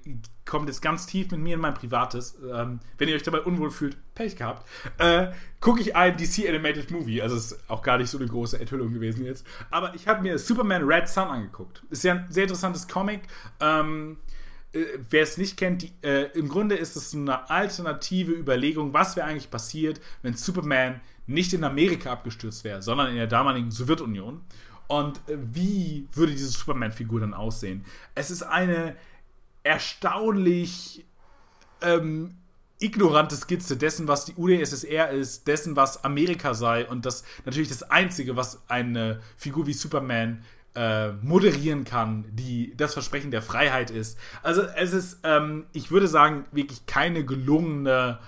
kommt jetzt ganz tief mit mir in mein Privates. Ähm, wenn ihr euch dabei unwohl fühlt, Pech gehabt. Äh, Gucke ich ein DC Animated Movie. Also ist auch gar nicht so eine große Enthüllung gewesen jetzt. Aber ich habe mir Superman Red Sun angeguckt. Ist ja ein sehr interessantes Comic. Ähm, äh, wer es nicht kennt, die, äh, im Grunde ist es eine alternative Überlegung, was wäre eigentlich passiert, wenn Superman nicht in Amerika abgestürzt wäre, sondern in der damaligen Sowjetunion. Und äh, wie würde diese Superman-Figur dann aussehen? Es ist eine erstaunlich ähm, ignorante Skizze dessen, was die UdSSR ist, dessen, was Amerika sei und das natürlich das Einzige, was eine Figur wie Superman äh, moderieren kann, die das Versprechen der Freiheit ist. Also es ist, ähm, ich würde sagen, wirklich keine gelungene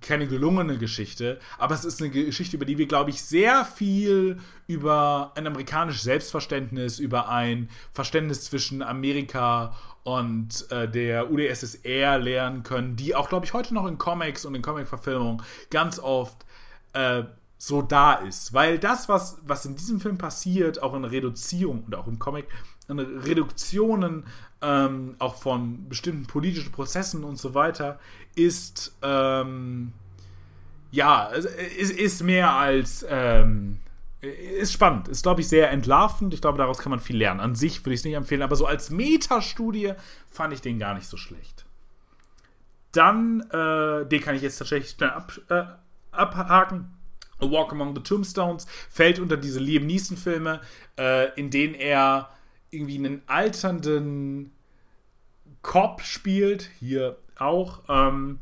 keine gelungene Geschichte, aber es ist eine Geschichte, über die wir, glaube ich, sehr viel über ein amerikanisches Selbstverständnis, über ein Verständnis zwischen Amerika und äh, der UdSSR lernen können, die auch, glaube ich, heute noch in Comics und in Comic-Verfilmungen ganz oft äh, so da ist. Weil das, was, was in diesem Film passiert, auch in Reduzierung und auch im Comic, in Reduktionen ähm, auch von bestimmten politischen Prozessen und so weiter, ist ähm, ja, ist, ist mehr als ähm, ist spannend, ist glaube ich sehr entlarvend. Ich glaube, daraus kann man viel lernen. An sich würde ich es nicht empfehlen, aber so als Metastudie fand ich den gar nicht so schlecht. Dann, äh, den kann ich jetzt tatsächlich schnell ab, äh, abhaken. A Walk Among the Tombstones fällt unter diese Liam Neeson-Filme, äh, in denen er irgendwie einen alternden Cop spielt, hier auch. Ähm,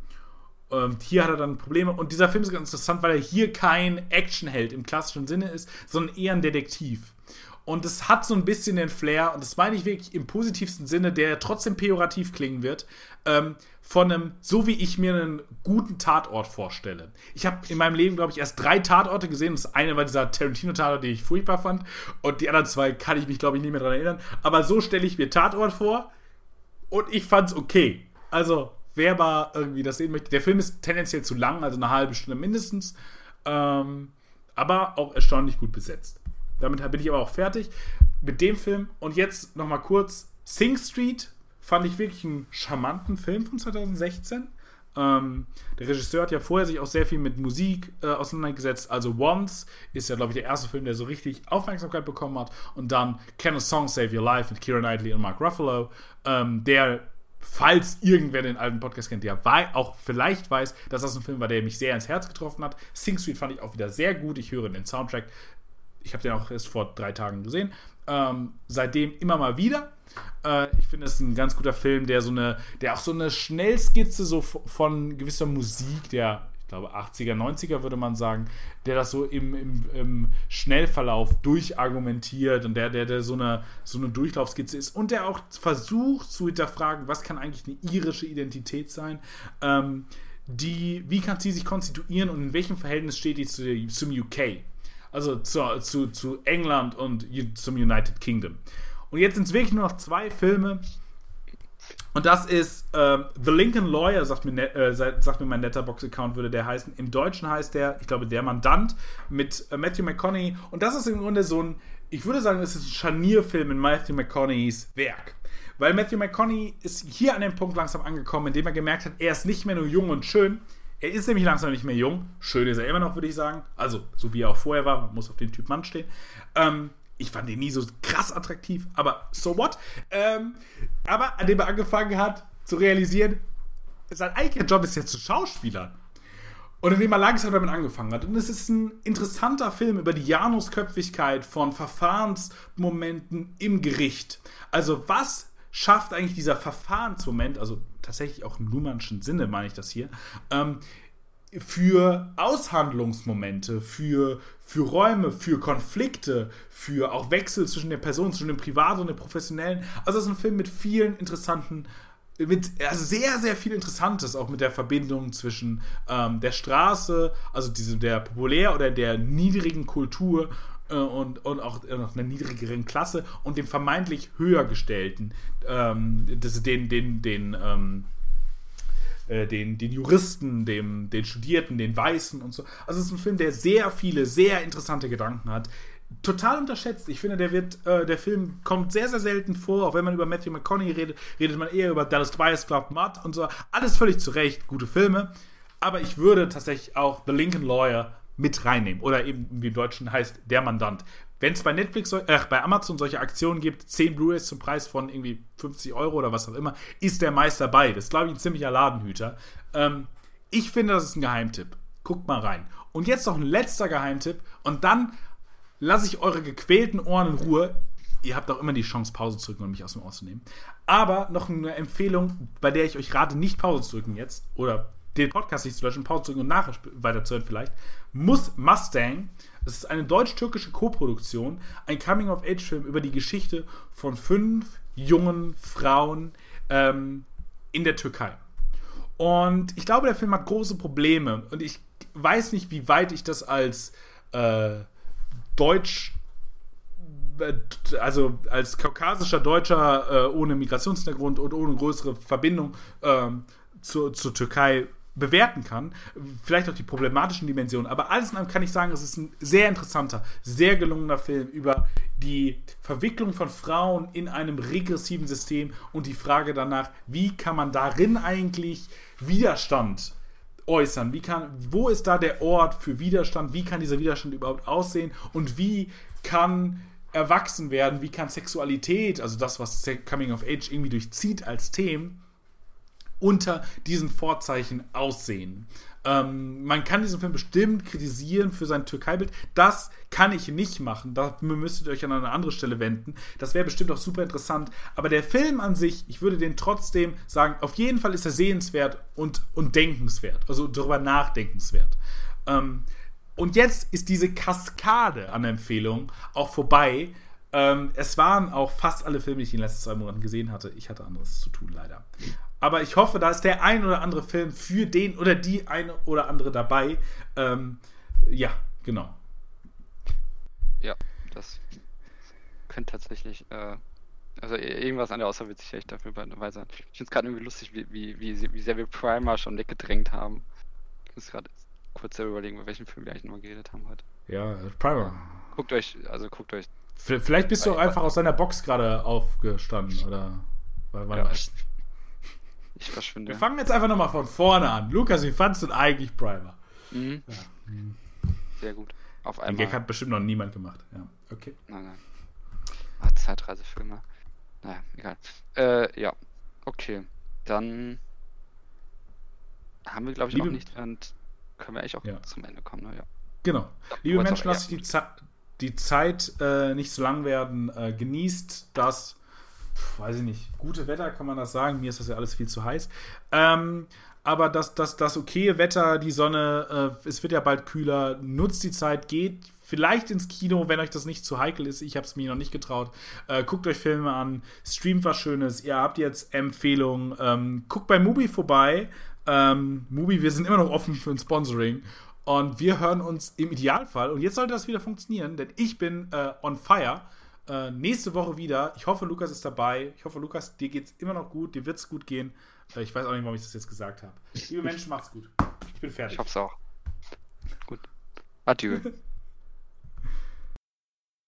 ähm, hier hat er dann Probleme. Und dieser Film ist ganz interessant, weil er hier kein Actionheld im klassischen Sinne ist, sondern eher ein Detektiv. Und es hat so ein bisschen den Flair, und das meine ich wirklich im positivsten Sinne, der trotzdem pejorativ klingen wird, ähm, von einem, so wie ich mir einen guten Tatort vorstelle. Ich habe in meinem Leben, glaube ich, erst drei Tatorte gesehen. Das eine war dieser Tarantino-Tatort, den ich furchtbar fand. Und die anderen zwei kann ich mich, glaube ich, nicht mehr daran erinnern. Aber so stelle ich mir Tatort vor. Und ich fand es okay. Also, wer mal irgendwie das sehen möchte. Der Film ist tendenziell zu lang, also eine halbe Stunde mindestens. Ähm, aber auch erstaunlich gut besetzt. Damit bin ich aber auch fertig mit dem Film. Und jetzt nochmal kurz: Sing Street fand ich wirklich einen charmanten Film von 2016. Ähm, der Regisseur hat ja vorher sich auch sehr viel mit Musik äh, auseinandergesetzt. Also Once ist ja, glaube ich, der erste Film, der so richtig Aufmerksamkeit bekommen hat. Und dann Can a Song Save Your Life mit Keira Knightley und Mark Ruffalo, ähm, der, falls irgendwer den alten Podcast kennt, der auch vielleicht weiß, dass das ein Film war, der mich sehr ins Herz getroffen hat. Sing Street fand ich auch wieder sehr gut. Ich höre den Soundtrack ich habe den auch erst vor drei Tagen gesehen. Ähm, seitdem immer mal wieder. Äh, ich finde es ein ganz guter Film, der so eine, der auch so eine Schnellskizze so von gewisser Musik, der, glaube, 80er, 90er würde man sagen, der das so im, im, im Schnellverlauf durchargumentiert und der, der, der so eine, so eine Durchlaufskizze ist und der auch versucht zu hinterfragen, was kann eigentlich eine irische Identität sein. Ähm, die, wie kann sie sich konstituieren und in welchem Verhältnis steht die zu, zum UK? Also zu, zu, zu England und zum United Kingdom. Und jetzt sind es wirklich nur noch zwei Filme. Und das ist ähm, The Lincoln Lawyer, sagt mir, ne, äh, sagt mir mein Letterbox-Account, würde der heißen. Im Deutschen heißt der, ich glaube, Der Mandant mit äh, Matthew McConaughey. Und das ist im Grunde so ein, ich würde sagen, es ist ein Scharnierfilm in Matthew McConaugheys Werk. Weil Matthew McConaughey ist hier an dem Punkt langsam angekommen, in dem er gemerkt hat, er ist nicht mehr nur jung und schön, er ist nämlich langsam nicht mehr jung. Schön ist er immer noch, würde ich sagen. Also, so wie er auch vorher war. Man muss auf den Typ Mann stehen. Ähm, ich fand ihn nie so krass attraktiv, aber so what? Ähm, aber an dem er angefangen hat zu realisieren, sein eigentlicher Job ist ja zu Schauspielern. Und indem er langsam damit angefangen hat. Und es ist ein interessanter Film über die Janusköpfigkeit von Verfahrensmomenten im Gericht. Also was schafft eigentlich dieser Verfahrensmoment, also tatsächlich auch im Luhmannschen Sinne meine ich das hier, ähm, für Aushandlungsmomente, für, für Räume, für Konflikte, für auch Wechsel zwischen den Personen, zwischen dem Privaten und dem Professionellen. Also es ist ein Film mit vielen interessanten mit sehr, sehr viel Interessantes, auch mit der Verbindung zwischen ähm, der Straße, also diese, der populär oder der niedrigen Kultur äh, und, und auch äh, einer niedrigeren Klasse und dem vermeintlich höher gestellten, ähm, das, den, den, den, ähm, äh, den, den Juristen, dem, den Studierten, den Weißen und so. Also es ist ein Film, der sehr viele, sehr interessante Gedanken hat, total unterschätzt. Ich finde, der wird, äh, der Film kommt sehr, sehr selten vor. Auch wenn man über Matthew McConaughey redet, redet man eher über Dallas Buyers Club Mud und so. Alles völlig zu Recht, gute Filme. Aber ich würde tatsächlich auch The Lincoln Lawyer mit reinnehmen. Oder eben, wie im Deutschen heißt, Der Mandant. Wenn es bei Netflix, äh, bei Amazon solche Aktionen gibt, 10 Blu-rays zum Preis von irgendwie 50 Euro oder was auch immer, ist der meist dabei. Das ist, glaube ich, ein ziemlicher Ladenhüter. Ähm, ich finde, das ist ein Geheimtipp. Guckt mal rein. Und jetzt noch ein letzter Geheimtipp. Und dann lasse ich eure gequälten Ohren in Ruhe. Ihr habt auch immer die Chance, Pause zu drücken und mich aus dem Ohr zu nehmen. Aber noch eine Empfehlung, bei der ich euch rate, nicht Pause zu drücken jetzt oder den Podcast nicht zu löschen, Pause zu drücken und nachher weiterzuhören vielleicht, muss Mustang. Es ist eine deutsch-türkische Koproduktion, ein Coming-of-Age-Film über die Geschichte von fünf jungen Frauen ähm, in der Türkei. Und ich glaube, der Film hat große Probleme und ich weiß nicht, wie weit ich das als äh, Deutsch, äh, also als kaukasischer Deutscher äh, ohne Migrationshintergrund und ohne größere Verbindung ähm, zur, zur Türkei bewerten kann. Vielleicht auch die problematischen Dimensionen. Aber alles in allem kann ich sagen, es ist ein sehr interessanter, sehr gelungener Film über die Verwicklung von Frauen in einem regressiven System und die Frage danach, wie kann man darin eigentlich Widerstand äußern? Wie kann, wo ist da der Ort für Widerstand? Wie kann dieser Widerstand überhaupt aussehen? Und wie kann erwachsen werden? Wie kann Sexualität, also das, was Coming of Age irgendwie durchzieht als Themen, unter diesen Vorzeichen aussehen? Ähm, man kann diesen Film bestimmt kritisieren für sein Türkei-Bild. Das kann ich nicht machen. Da müsstet ihr euch an eine andere Stelle wenden. Das wäre bestimmt auch super interessant. Aber der Film an sich, ich würde den trotzdem sagen, auf jeden Fall ist er sehenswert und, und denkenswert. Also darüber nachdenkenswert. Ähm, und jetzt ist diese Kaskade an Empfehlungen auch vorbei. Ähm, es waren auch fast alle Filme, die ich in den letzten zwei Monaten gesehen hatte. Ich hatte anderes zu tun, leider. Aber ich hoffe, da ist der ein oder andere Film für den oder die eine oder andere dabei. Ähm, ja, genau. Ja, das könnte tatsächlich, äh, also irgendwas an der Aussage wird sicherlich dafür dabei sein. Ich finde es gerade irgendwie lustig, wie, wie, wie, wie sehr wir Primer schon weggedrängt haben. Ich muss gerade kurz selber überlegen, über welchen Film wir eigentlich nochmal geredet haben heute. Ja, Primer. Guckt euch, also guckt euch. Vielleicht bist du auch einfach aus deiner Box gerade aufgestanden, oder? Weil, weil ja. Ich verschwinde. Wir fangen jetzt einfach nochmal von vorne an. Lukas, wie fandest du eigentlich Primer? Mhm. Ja. Sehr gut. Auf einmal. Den Gag hat bestimmt noch niemand gemacht. Ja, okay. Nein, nein. Ach, Zeitreisefilme. Naja, egal. Äh, ja. Okay. Dann haben wir, glaube ich, Liebe... auch nicht. Und können wir eigentlich auch ja. zum Ende kommen, ne? Ja. Genau. Liebe Menschen, lasst die, Ze die Zeit äh, nicht so lang werden. Äh, genießt das weiß ich nicht, gute Wetter, kann man das sagen? Mir ist das ja alles viel zu heiß. Ähm, aber das, das, das okaye Wetter, die Sonne, äh, es wird ja bald kühler, nutzt die Zeit, geht vielleicht ins Kino, wenn euch das nicht zu heikel ist. Ich habe es mir noch nicht getraut. Äh, guckt euch Filme an, streamt was Schönes. Ihr habt jetzt Empfehlungen. Ähm, guckt bei Mubi vorbei. Ähm, Mubi, wir sind immer noch offen für ein Sponsoring. Und wir hören uns im Idealfall. Und jetzt sollte das wieder funktionieren, denn ich bin äh, on fire. Äh, nächste Woche wieder. Ich hoffe, Lukas ist dabei. Ich hoffe, Lukas, dir geht es immer noch gut. Dir wird es gut gehen. Äh, ich weiß auch nicht, warum ich das jetzt gesagt habe. Liebe Menschen, macht's gut. Ich bin fertig. Ich hoffe es auch. Gut. Adieu.